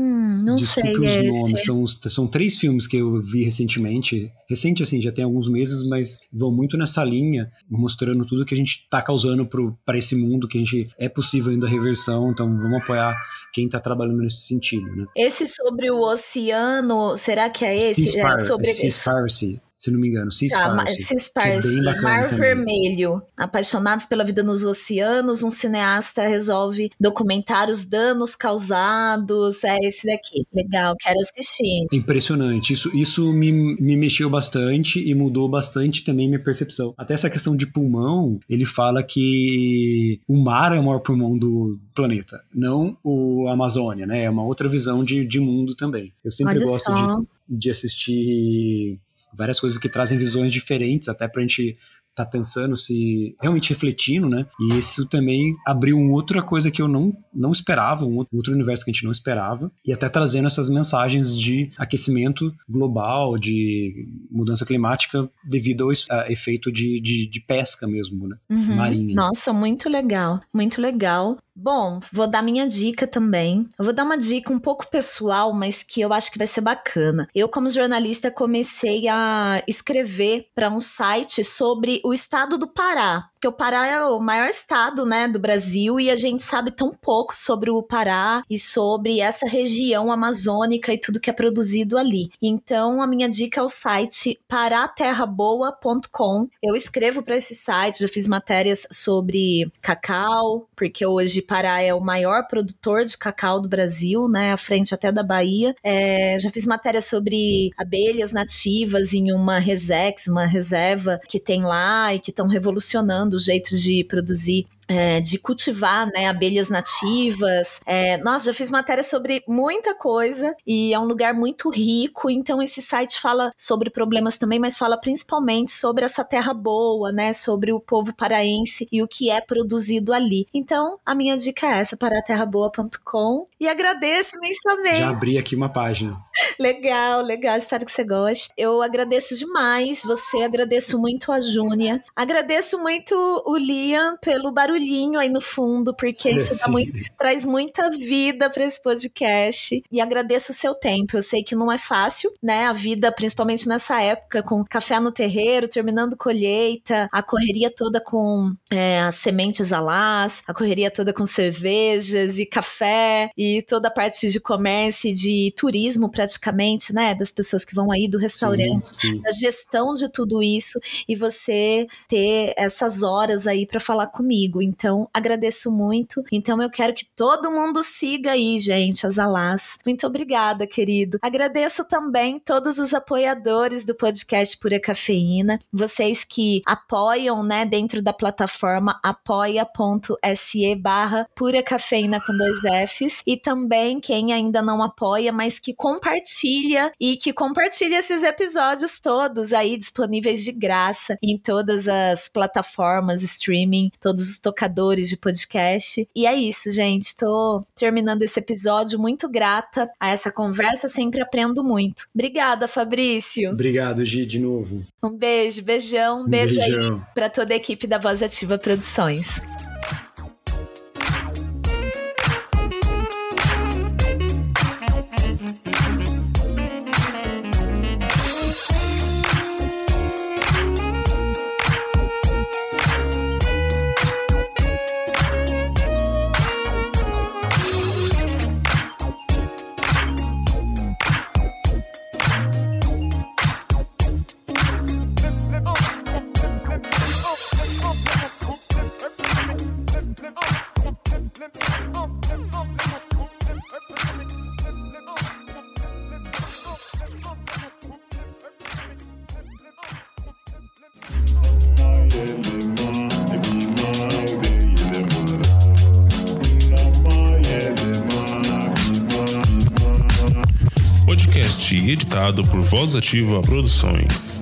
não Desculpe sei os esse. nomes, são, os- são três filmes que eu vi recentemente. Recente, assim, já tem alguns meses, mas vão muito nessa linha, mostrando tudo que a gente está causando para esse mundo, que a gente é possível ainda a reversão, então vamos apoiar quem está trabalhando nesse sentido, né? Esse sobre o oceano, será que é esse? É Seaspiracy, sobre Seaspiracy, se não me engano. Tá, ma- Seaspiracy. Seaspiracy, que é bacana Mar também. Vermelho. Apaixonados pela vida nos oceanos, um cineasta resolve documentar os danos causados. É esse daqui. Legal, quero assistir. Impressionante. Isso, isso me, me mexeu bastante e mudou bastante também minha percepção. Até essa questão de pulmão, ele fala que o mar é o maior pulmão do planeta, não o Amazônia, né? É uma outra visão de, de mundo também. Eu sempre Olha gosto só. de, de assistir várias coisas que trazem visões diferentes, até pra gente tá pensando se realmente refletindo, né? E isso também abriu uma outra coisa que eu não, não esperava, um outro, universo que a gente não esperava, e até trazendo essas mensagens de aquecimento global, de mudança climática devido ao a efeito de, de, de pesca mesmo, né? Uhum. Marinha. Nossa, muito legal, muito legal. Bom, vou dar minha dica também. Eu vou dar uma dica um pouco pessoal, mas que eu acho que vai ser bacana. Eu, como jornalista, comecei a escrever para um site sobre o estado do Pará. Porque o Pará é o maior estado, né, do Brasil e a gente sabe tão pouco sobre o Pará e sobre essa região amazônica e tudo que é produzido ali. Então, a minha dica é o site paraterraboa.com. Eu escrevo para esse site, já fiz matérias sobre cacau, porque hoje Pará é o maior produtor de cacau do Brasil, né, à frente até da Bahia. É, já fiz matérias sobre abelhas nativas em uma resex, uma reserva que tem lá e que estão revolucionando o jeito de produzir é, de cultivar né, abelhas nativas. É, nossa, já fiz matéria sobre muita coisa e é um lugar muito rico. Então, esse site fala sobre problemas também, mas fala principalmente sobre essa terra boa, né? Sobre o povo paraense e o que é produzido ali. Então, a minha dica é essa, para terraboa.com. E agradeço imensamente. Já abri aqui uma página. legal, legal. Espero que você goste. Eu agradeço demais você, agradeço muito a Júnia. Agradeço muito o Liam pelo barulhinho aí no fundo, porque isso muito, traz muita vida para esse podcast. E agradeço o seu tempo. Eu sei que não é fácil, né? A vida, principalmente nessa época, com café no terreiro, terminando colheita, a correria toda com é, as sementes alás, a correria toda com cervejas e café, e toda a parte de comércio e de turismo praticamente, né? Das pessoas que vão aí do restaurante, sim, sim. a gestão de tudo isso e você ter essas horas aí para falar comigo. Então, agradeço muito. Então, eu quero que todo mundo siga aí, gente, as Alás. Muito obrigada, querido. Agradeço também todos os apoiadores do podcast Pura Cafeína, vocês que apoiam, né, dentro da plataforma apoia.se barra Pura Cafeína com dois Fs e também quem ainda não apoia, mas que compartilha e que compartilha esses episódios todos aí disponíveis de graça em todas as plataformas streaming, todos os tocadores de podcast. E é isso, gente. Tô terminando esse episódio muito grata a essa conversa, sempre aprendo muito. Obrigada, Fabrício. Obrigado, Gi, de novo. Um beijo, beijão, um beijo beijão. aí para toda a equipe da Voz Ativa Produções. Voz Ativa Produções.